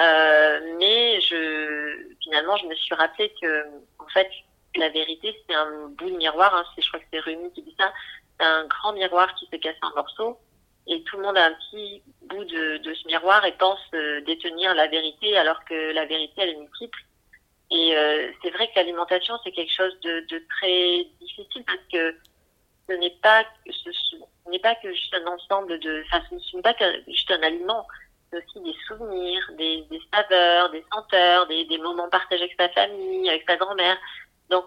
Euh, mais je, finalement, je me suis rappelé que, en fait, la vérité, c'est un bout de miroir. Hein, je crois que c'est Rumi qui dit ça. C'est un grand miroir qui se casse en morceaux. Et tout le monde a un petit bout de, de ce miroir et pense euh, détenir la vérité, alors que la vérité, elle est multiple. Et euh, c'est vrai que l'alimentation, c'est quelque chose de, de très difficile parce que ce n'est pas, ce, ce n'est pas que juste un ensemble de, enfin, ce n'est pas que juste un aliment c'est aussi des souvenirs, des, des saveurs, des senteurs, des, des moments partagés avec sa famille, avec sa grand-mère. Donc,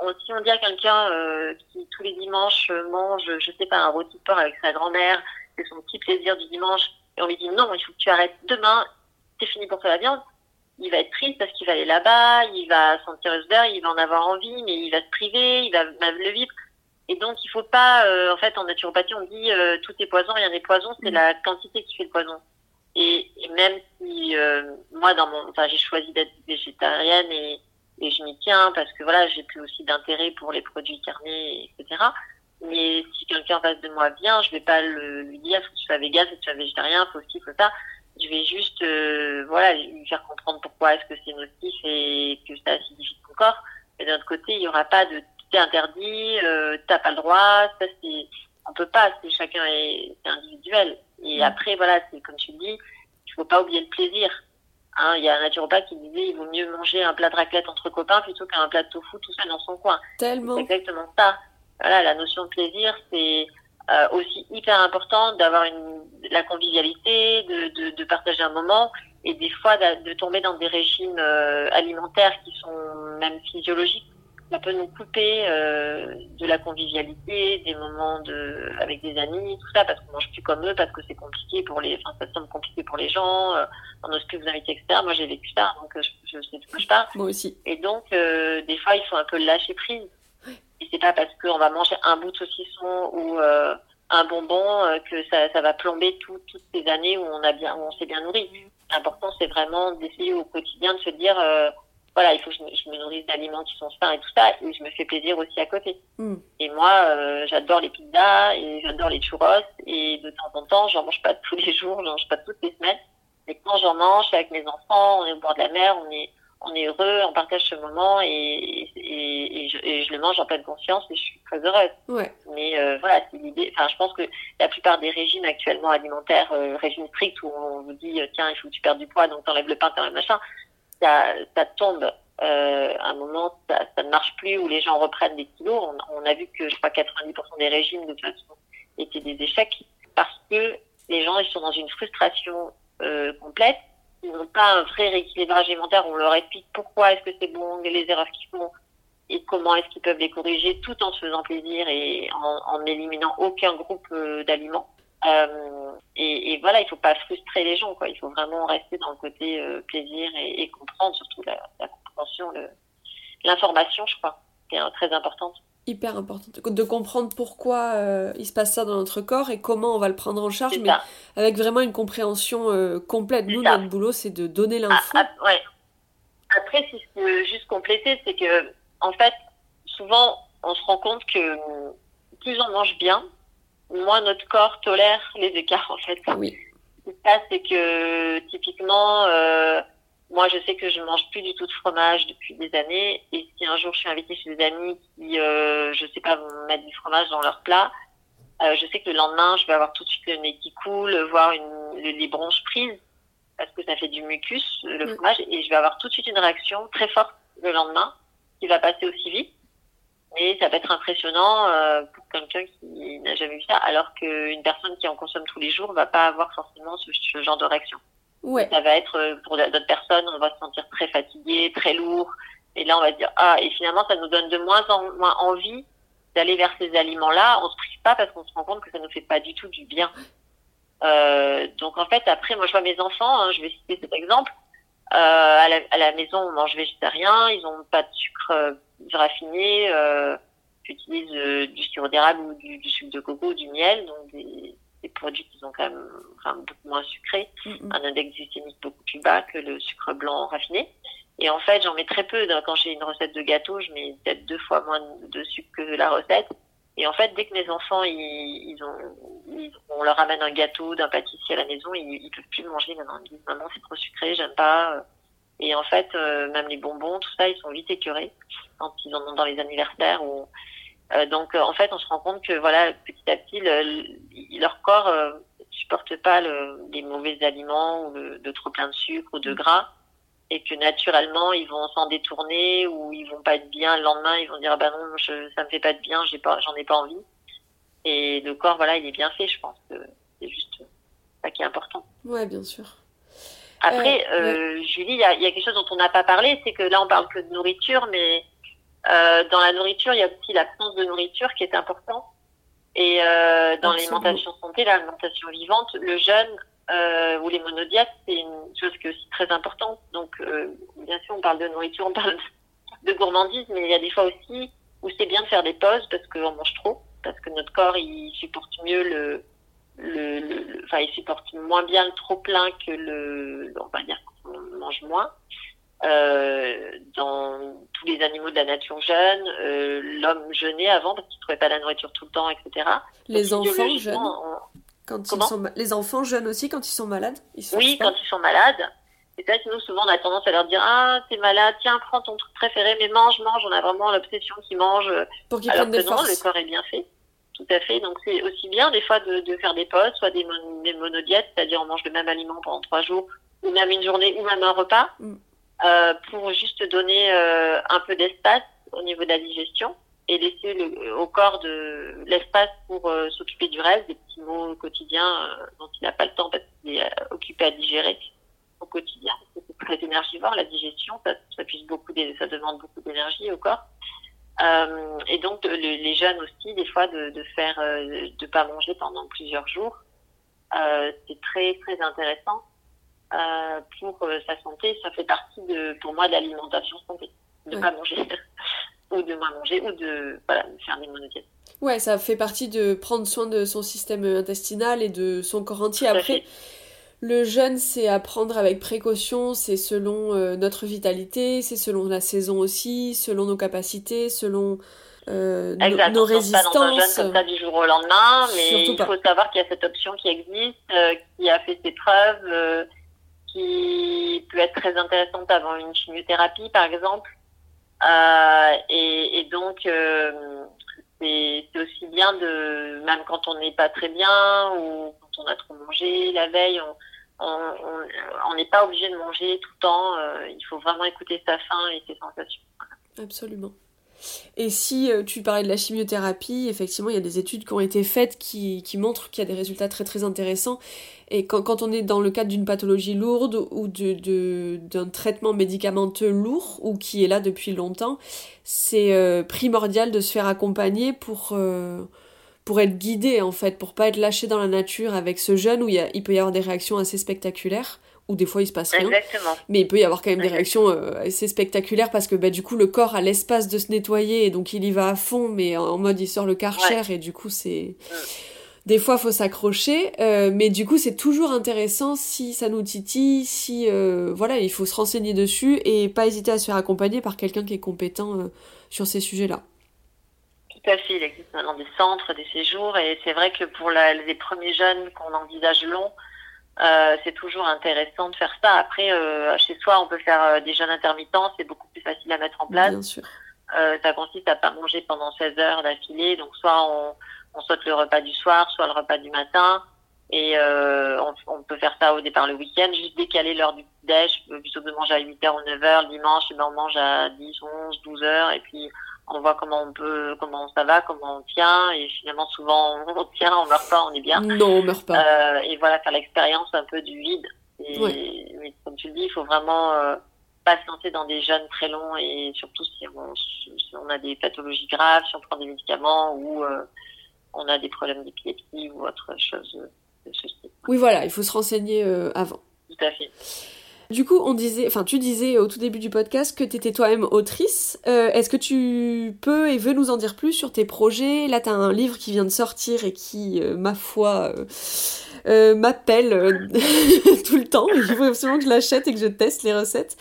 on, si on dit à quelqu'un euh, qui tous les dimanches euh, mange, je sais pas, un rôti de porc avec sa grand-mère, c'est son petit plaisir du dimanche, et on lui dit non, il faut que tu arrêtes demain, c'est fini pour toi la viande, il va être triste parce qu'il va aller là-bas, il va sentir l'odeur, il va en avoir envie, mais il va se priver, il va mal le vivre. Et donc, il faut pas, euh, en fait, en naturopathie, on dit euh, tout est poison, rien n'est poison, c'est la quantité qui fait le poison. Et, et même si euh, moi, dans mon, enfin, j'ai choisi d'être végétarienne et, et je m'y tiens parce que voilà, j'ai plus aussi d'intérêt pour les produits carnés, etc. Mais si quelqu'un face de moi vient, je vais pas le, lui dire faut que tu sois vegan, faut que tu sois végétarien, faut ci, faut ça. Je vais juste, euh, voilà, lui faire comprendre pourquoi est-ce que c'est nocif et que ça acidifie ton corps. Et d'un autre côté, il y aura pas de c'est interdit, euh, t'as pas le droit, ça c'est, on peut pas, c'est chacun est, individuel. Et Mm. après, voilà, c'est comme tu dis, il faut pas oublier le plaisir. Hein, il y a un naturopathe qui disait il vaut mieux manger un plat de raclette entre copains plutôt qu'un plat de tofu tout seul dans son coin. Tellement. C'est exactement ça. Voilà, la notion de plaisir, c'est euh, aussi hyper important d'avoir une la convivialité, de, de, de partager un moment et des fois de, de tomber dans des régimes euh, alimentaires qui sont même physiologiques. Ça peut nous couper euh, de la convivialité, des moments de avec des amis, tout ça, parce qu'on mange plus comme eux, parce que c'est compliqué pour les, enfin ça semble compliqué pour les gens. Euh, on n'ose plus vous inviter, etc. Moi j'ai vécu ça, donc euh, je, je sais de quoi je parle. Moi aussi. Et donc, euh, des fois, il faut un peu lâcher prise. Et c'est pas parce qu'on va manger un bout de saucisson ou euh, un bonbon euh, que ça, ça va plomber tout- toutes ces années où on a bien, où on s'est bien nourri. L'important, c'est vraiment d'essayer au quotidien de se dire, euh, voilà, il faut que je me, je me nourrisse d'aliments qui sont sains et tout ça, et je me fais plaisir aussi à côté. Mm. Et moi, j'adore les pizzas et j'adore les churros, et de temps en temps, j'en mange pas tous les jours, j'en mange pas toutes les semaines. Mais quand j'en mange, avec mes enfants, on est au bord de la mer, on est on est heureux, on partage ce moment et, et, et, je, et je le mange en pleine conscience et je suis très heureuse. Ouais. Mais euh, voilà, c'est l'idée. Enfin, je pense que la plupart des régimes actuellement alimentaires, euh, régimes stricts où on vous dit euh, tiens, il faut que tu perdes du poids, donc t'enlèves le pain, t'enlèves le machin, ça, ça tombe. Euh, à un moment, ça, ça ne marche plus où les gens reprennent des kilos. On, on a vu que je crois 90% des régimes de toute façon étaient des échecs parce que les gens ils sont dans une frustration complète ils n'ont pas un vrai rééquilibrage alimentaire, on leur explique pourquoi est-ce que c'est bon, les erreurs qu'ils font et comment est-ce qu'ils peuvent les corriger tout en se faisant plaisir et en, en n'éliminant aucun groupe euh, d'aliments. Euh, et, voilà, il faut pas frustrer les gens, quoi. Il faut vraiment rester dans le côté euh, plaisir et, comprendre surtout la, compréhension, l'information, je crois, qui est très importante. Hyper important de- comprendre pourquoi euh, il se passe ça dans notre corps et comment on va le prendre en charge, mais ça. avec vraiment une compréhension euh, complète. Nous, ça. notre boulot, c'est de donner Ah, l'info. ah, ouais. Après, si je peux juste compléter, c'est que, en fait, souvent, on se rend compte que plus on mange bien, moins notre corps tolère les écarts, en fait. Oui. Ce qui se passe, c'est que, typiquement, euh, moi, je sais que je mange plus du tout de fromage depuis des années. Et si un jour je suis invitée chez des amis qui, euh, je sais pas, vont mettre du fromage dans leur plat, euh, je sais que le lendemain, je vais avoir tout de suite le nez qui coule, voire une, le- les bronches prises, parce que ça fait du mucus, le Mm. fromage, et je vais avoir tout de suite une réaction très forte le lendemain, qui va passer aussi vite. Mais ça va être impressionnant euh, pour quelqu'un qui n'a jamais vu ça, alors qu'une personne qui en consomme tous les jours va pas avoir forcément ce, ce genre de réaction. Ouais. Ça va être euh, pour d'autres personnes, on va se sentir très fatigué, très lourd, et là on va dire ah et finalement ça nous donne de moins en moins envie d'aller vers ces aliments-là. On se prive pas parce qu'on se rend compte que ça nous fait pas du tout du bien. Euh, donc en fait après moi je vois mes enfants, hein, je vais citer cet exemple. Euh, à, la, à la maison, on mange végétarien. Ils ont pas de sucre euh, raffiné. Euh, J'utilise euh, du sirop d'érable ou du, du sucre de coco ou du miel, donc des, des produits qui sont quand même enfin, beaucoup moins sucrés, un index glycémique beaucoup plus bas que le sucre blanc raffiné. Et en fait, j'en mets très peu. Quand j'ai une recette de gâteau, je mets peut-être deux fois moins de sucre que la recette. Et en fait, dès que mes enfants, ils, ils ont, ils- on leur ramène un gâteau d'un pâtissier à la maison, ils, ils peuvent plus le manger maintenant. Ils me disent, maman, c'est trop sucré, j'aime pas. Et en fait, euh, même les bonbons, tout ça, ils sont vite écœurés quand ils en ont dans les anniversaires. Ou... Euh, donc, euh, en fait, on se rend compte que, voilà, petit à petit, le- le- leur corps euh, supporte pas le, les mauvais aliments ou le, de trop plein de sucre ou de gras. Et que naturellement, ils vont s'en détourner ou ils vont pas être bien le lendemain. Ils vont dire, ah ben non, je, ça me fait pas de bien, j'ai pas, j'en ai pas envie. Et le corps, voilà, il est bien fait, je pense. que C'est juste ça qui est important. Ouais, bien sûr. Après, Euh, euh, Julie, il y a, il y a quelque chose dont on n'a pas parlé, c'est que là, on parle que de nourriture, mais euh, dans la nourriture, il y a aussi l'absence de nourriture qui est important. Et euh, dans l'alimentation santé, l'alimentation vivante, le jeûne euh, ou les monodiètes, c'est une chose qui est aussi très importante. Donc, bien sûr, on parle de nourriture, on parle de gourmandise, mais il y a des fois aussi où c'est bien de faire des pauses parce qu'on mange trop, parce que notre corps, il supporte mieux le, le, le- le- enfin, il supporte moins bien le trop plein que le, on va dire qu'on mange moins. Euh, dans tous les animaux de la nature jeûnent, euh, l'homme jeûnait avant parce qu'il trouvait pas la nourriture tout le temps, etc. Les Donc, enfants on- quand ils sont les enfants jeûnent aussi quand ils sont malades. Ils Oui, quand ils sont malades. Et ça, nous, souvent, on a tendance à leur dire, ah, t'es malade, tiens, prends ton truc préféré, mais mange, mange. On a vraiment l'obsession qu'ils mangent. pour qu'ils prennent des non, le corps est bien fait. Tout à fait. Donc c'est aussi bien des fois de, de faire des pauses, soit des, mon- des monodiètes, c'est-à-dire on mange le même aliment pendant trois jours, ou même une journée, ou même un repas, Mm. Euh, pour juste donner euh, un peu d'espace au niveau de la digestion et laisser le, au corps de l'espace pour euh, s'occuper du reste, des petits mots quotidiens euh, dont il n'a pas le temps parce qu'il est occupé à digérer au quotidien. C'est très énergivore la digestion, ça, ça, beaucoup d'é- ça demande beaucoup d'énergie au corps. Et donc les jeunes aussi, des fois, de, de faire, de pas manger pendant plusieurs jours, c'est très très intéressant euh, pour euh, sa santé. Ça fait partie de, pour moi, de l'alimentation santé, de Ouais. pas manger ou de moins manger ou de voilà, de faire des monodiètes. Ouais, ça fait partie de prendre soin de son système intestinal et de son corps entier. Après, le jeûne, c'est à prendre avec précaution, c'est selon euh, notre vitalité, c'est selon la saison aussi, selon nos capacités, selon euh, nos- Exact, lance pas dans un jeûne résistances. comme ça du jour au lendemain, mais Surtout il pas. faut savoir qu'il y a cette option qui existe, euh, qui a fait ses preuves, qui peut être très intéressante avant une chimiothérapie, par exemple. Euh, et, donc, euh, c'est aussi bien de, même quand on n'est pas très bien ou quand on a trop mangé la veille, on n'est pas obligé de manger tout le temps. euh, il faut vraiment écouter sa faim et ses sensations. Absolument. Et si euh, tu parlais de la chimiothérapie, effectivement, il y a des études qui ont été faites qui, qui montrent qu'il y a des résultats très très intéressants. Et quand, quand on est dans le cadre d'une pathologie lourde ou de, de- d'un traitement médicamenteux lourd ou qui est là depuis longtemps, c'est euh, primordial de se faire accompagner pour, euh, pour être guidé en fait, pour pas être lâché dans la nature avec ce jeûne où il, y a- il peut y avoir des réactions assez spectaculaires ou des fois il se passe rien. Exactement. Mais il peut y avoir quand même des réactions euh, assez spectaculaires parce que bah, du coup le corps a l'espace de se nettoyer et donc il y va à fond mais en mode il sort le karcher et du coup c'est... Des fois faut s'accrocher euh, mais du coup c'est toujours intéressant si ça nous titille, si euh, voilà il faut se renseigner dessus et pas hésiter à se faire accompagner par quelqu'un qui est compétent euh, sur ces sujets-là. Tout à fait, il existe maintenant des centres, des séjours, et c'est vrai que pour la- les premiers jeunes qu'on envisage long, euh, c'est toujours intéressant de faire ça. Après, euh, chez soi, on peut faire euh, des jeûnes intermittents, c'est beaucoup plus facile à mettre en place. Bien sûr. Ça consiste à pas manger pendant 16 heures d'affilée, donc soit on, on saute le repas du soir, soit le repas du matin, et on, on peut faire ça au départ le week-end, juste décaler l'heure du déj, plutôt que de manger à 8h ou 9h, le dimanche, eh ben, on mange à 10, 11, 12 heures, et puis on voit comment on peut, comment ça va, comment on tient, et finalement souvent on tient, on meurt pas, on est bien. Non, on meurt pas. Euh, et voilà, faire l'expérience un peu du vide. Et, Ouais. Mais comme tu le dis, il faut vraiment euh, lancer dans des jeûnes très longs et surtout si on, si on a des pathologies graves, si on prend des médicaments ou euh, on a des problèmes d'épilepsie ou autre chose de ce type. Oui voilà, il faut se renseigner euh, avant. Tout à fait. Du coup, on disait, enfin, tu disais au tout début du podcast que tu étais toi-même autrice. Euh, Est-ce que tu peux et veux nous en dire plus sur tes projets? Là, tu as un livre qui vient de sortir et qui, euh, ma foi, euh, m'appelle tout le temps. Il faut absolument que je l'achète et que je teste les recettes.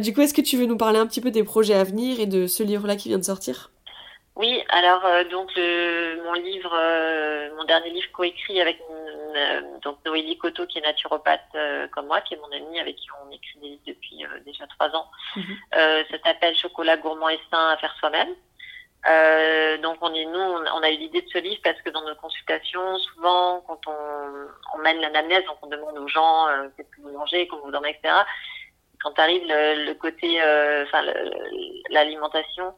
Du coup, est-ce que tu veux nous parler un petit peu des projets à venir et de ce livre-là qui vient de sortir? Oui, alors euh, donc le, mon livre, euh, mon dernier livre coécrit avec euh, donc Noélie Coteau qui est naturopathe euh, comme moi, qui est mon amie avec qui on écrit des livres depuis euh, déjà trois ans. Mhm. Euh, ça s'appelle Chocolat gourmand et sain à faire soi-même. Euh, donc on est nous, on, on a eu l'idée de ce livre parce que dans nos consultations, souvent quand on, on mène l'anamnèse, donc on demande aux gens euh, qu'est-ce que vous mangez, comment vous dormez, etc. Quand arrive le, le côté, enfin le- l'alimentation,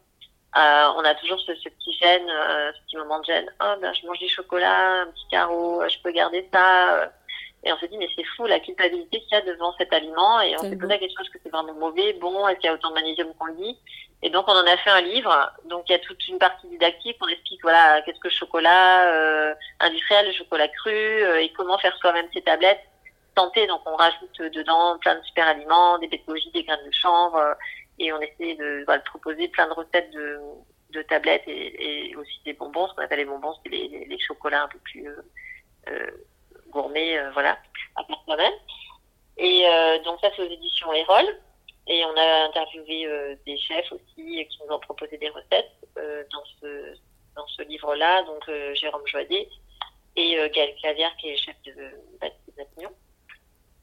euh, on a toujours ce, ce petit gène, euh, ce petit moment de gêne. Oh ben je mange du chocolat, un petit carreau, euh, je peux garder ça. euh. Et on se dit mais c'est fou la culpabilité qu'il y a devant cet aliment et on s'est posé la question est-ce que c'est vraiment mauvais, bon, est-ce qu'il y a autant de magnésium qu'on le dit? Et donc on en a fait un livre. Donc il y a toute une partie didactique. On explique voilà qu'est-ce que le chocolat euh, industriel, le chocolat cru euh, et comment faire soi-même ses tablettes santé. Donc on rajoute dedans plein de super aliments, des goji, des graines de chanvre euh, et on essaie de, voilà, de proposer plein de recettes de, tablettes et, aussi des bonbons. Ce qu'on appelle les bonbons, c'est les, chocolats un peu plus euh, euh, gourmets, euh, voilà, à faire soi-même. Et euh, donc ça c'est aux éditions Erol. Et on a interviewé euh, des chefs aussi qui nous ont proposé des recettes dans ce dans ce livre-là. Donc Jérôme Joadet et Gaël Clavière qui est chef de Baptiste Matignon.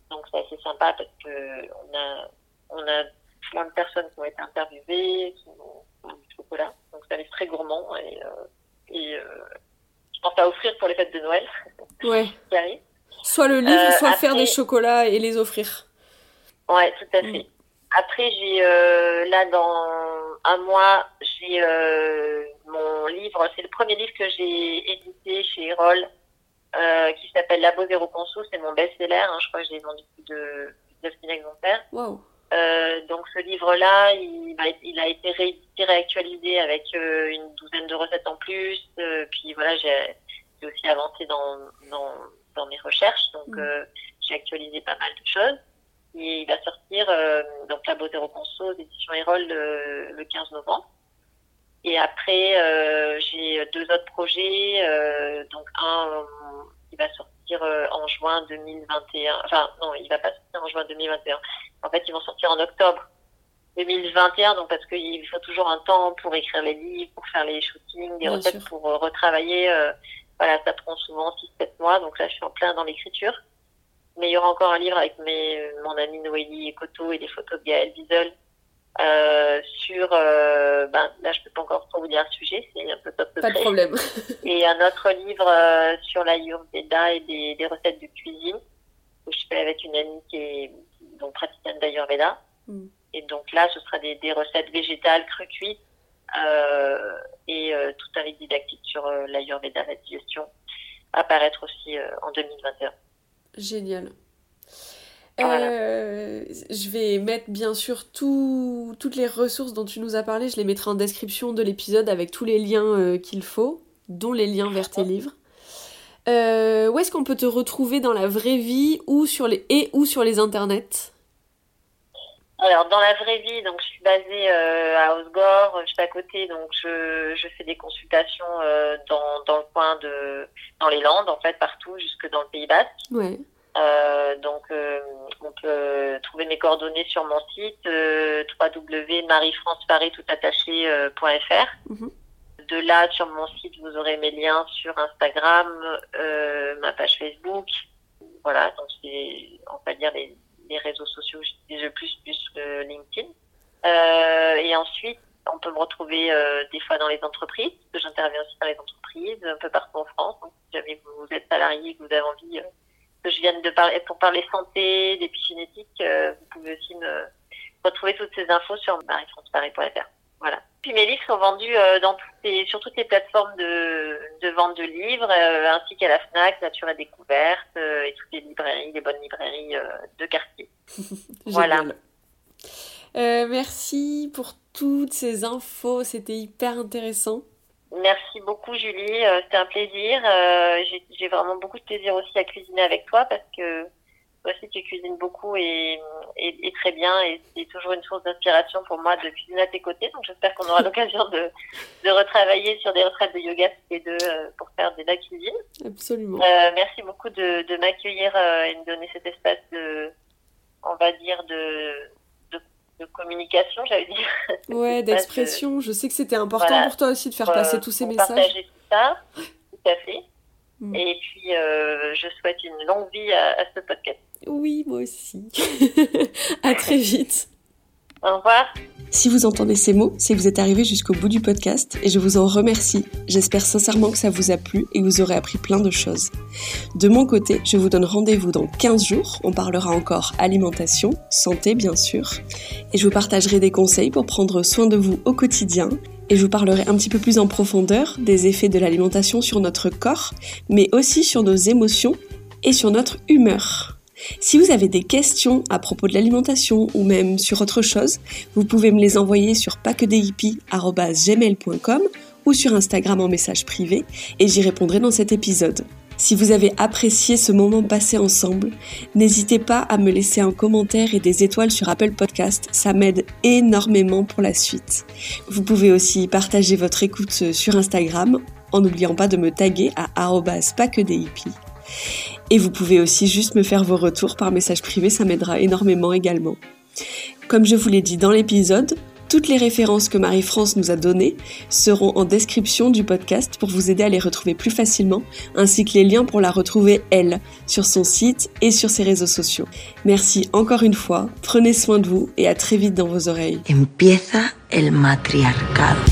Donc c'est assez sympa parce que on a on a plein de personnes qui ont été interviewées, qui ont ont du chocolat. Donc ça reste très gourmand et, euh, et euh, je pense à offrir pour les fêtes de Noël Ouais. qui arrivent. Soit le livre, Euh, soit faire des chocolats et les offrir. Ouais, tout à Mm. fait. Après, j'ai euh, là dans un mois, j'ai euh, mon livre. C'est le premier livre que j'ai édité chez Erol, euh, qui s'appelle Labo Zéro Conso. C'est mon best-seller. Hein, je crois que j'ai vendu plus de 9 000 exemplaires. Waouh. Euh, donc ce livre-là, il, être- il a été réédité, réactualisé avec euh, une douzaine de recettes en plus. Euh, puis voilà, j'ai aussi avancé dans, dans, dans mes recherches, donc Mm. euh, j'ai actualisé pas mal de choses. Et il va sortir euh, donc Labo Zéro Conso aux éditions Erol le, le 15 novembre. Et après, euh, j'ai deux autres projets. euh, donc un, il va sortir euh, en juin 2021. Enfin non, il va pas sortir en juin 2021. En fait, ils vont sortir en octobre 2021, donc parce qu'il faut toujours un temps pour écrire les livres, pour faire les shootings, des Bien recettes, pour euh, retravailler. euh, voilà, ça prend souvent 6-7 mois, donc là, je suis en plein dans l'écriture. Mais il y aura encore un livre avec mes, mon ami Noélie Coteau et des photos de Gaël Wiesel euh, sur... euh, ben, là, je peux pas encore trop vous dire le sujet, c'est un peu top Pas de secret. problème. Et un autre livre euh, sur la Ayurveda et des, des recettes de cuisine que je fais avec une amie qui est donc praticienne d'Ayurveda. Mm. Et donc là, ce sera des, des recettes végétales crues cuites et tout avec didactique sur l'Ayurveda, la digestion, apparaître aussi en 2021. Génial. Voilà. Euh, je vais mettre bien sûr tout- toutes les ressources dont tu nous as parlé, je les mettrai en description de l'épisode avec tous les liens euh, qu'il faut, dont les liens vers tes livres. Euh, où est-ce qu'on peut te retrouver dans la vraie vie ou sur les et ou sur les internets? Alors, dans la vraie vie, donc je suis basée à Osgore, juste à côté, donc je, je fais des consultations dans, dans le coin de, dans les Landes, en fait, partout, jusque dans le Pays Basque. Ouais. Euh, donc, euh, on peut trouver mes coordonnées sur mon site euh, www.mariefranceparé.fr. Mhm. De là, sur mon site, vous aurez mes liens sur Instagram, ma page Facebook. Voilà, donc c'est, on va dire, les, les réseaux sociaux j'utilise le plus, plus que LinkedIn. Euh, et ensuite, on peut me retrouver euh, des fois dans les entreprises, parce que j'interviens aussi dans les entreprises, un peu partout en France. Donc, si jamais vous êtes salarié, que vous avez envie euh, que je vienne de parler pour parler santé, d'épigénétique, euh, vous pouvez aussi me retrouver toutes ces infos sur mariefranceparis.fr. Voilà. Puis mes livres sont vendus euh, dans toutes les, sur toutes les plateformes de, de vente de livres, euh, ainsi qu'à la Fnac, Nature et Découverte, euh, et toutes les librairies, les bonnes librairies de quartier. Voilà. Merci pour toutes ces infos, c'était hyper intéressant. Merci beaucoup Julie, euh, c'était un plaisir. Euh, j'ai- J'ai vraiment beaucoup de plaisir aussi à cuisiner avec toi parce que aussi tu cuisines beaucoup et, et, très bien et c'est toujours une source d'inspiration pour moi de cuisiner à tes côtés. Donc j'espère qu'on aura l'occasion de, de retravailler sur des retraites de yoga et de pour faire de la cuisine. Absolument. merci beaucoup de, de m'accueillir et de me donner cet espace de, on va dire de de communication, j'allais dire. Ouais, d'expression. Je sais que c'était important pour toi aussi de faire passer tous ces messages. Partager tout ça, tout à fait. Mm. Et puis, euh, je souhaite une longue vie à, ce podcast. Oui, moi aussi. à très vite. Au revoir. Si vous entendez ces mots, c'est que vous êtes arrivé jusqu'au bout du podcast et je vous en remercie. J'espère sincèrement que ça vous a plu et que vous aurez appris plein de choses. De mon côté, je vous donne rendez-vous dans 15 jours. On parlera encore alimentation, santé bien sûr. Et je vous partagerai des conseils pour prendre soin de vous au quotidien. Et je vous parlerai un petit peu plus en profondeur des effets de l'alimentation sur notre corps, mais aussi sur nos émotions et sur notre humeur. Si vous avez des questions à propos de l'alimentation ou même sur autre chose, vous pouvez me les envoyer sur pacquedehippies.com ou sur Instagram en message privé et j'y répondrai dans cet épisode. Si vous avez apprécié ce moment passé ensemble, n'hésitez pas à me laisser un commentaire et des étoiles sur Apple Podcast, ça m'aide énormément pour la suite. Vous pouvez aussi partager votre écoute sur Instagram en n'oubliant pas de me taguer à @pacquedehippies. Et vous pouvez aussi juste me faire vos retours par message privé, ça m'aidera énormément également. Comme je vous l'ai dit dans l'épisode, toutes les références que Marie-France nous a données seront en description du podcast pour vous aider à les retrouver plus facilement, ainsi que les liens pour la retrouver elle, sur son site et sur ses réseaux sociaux. Merci encore une fois, prenez soin de vous et à très vite dans vos oreilles. Empieza el matriarcado.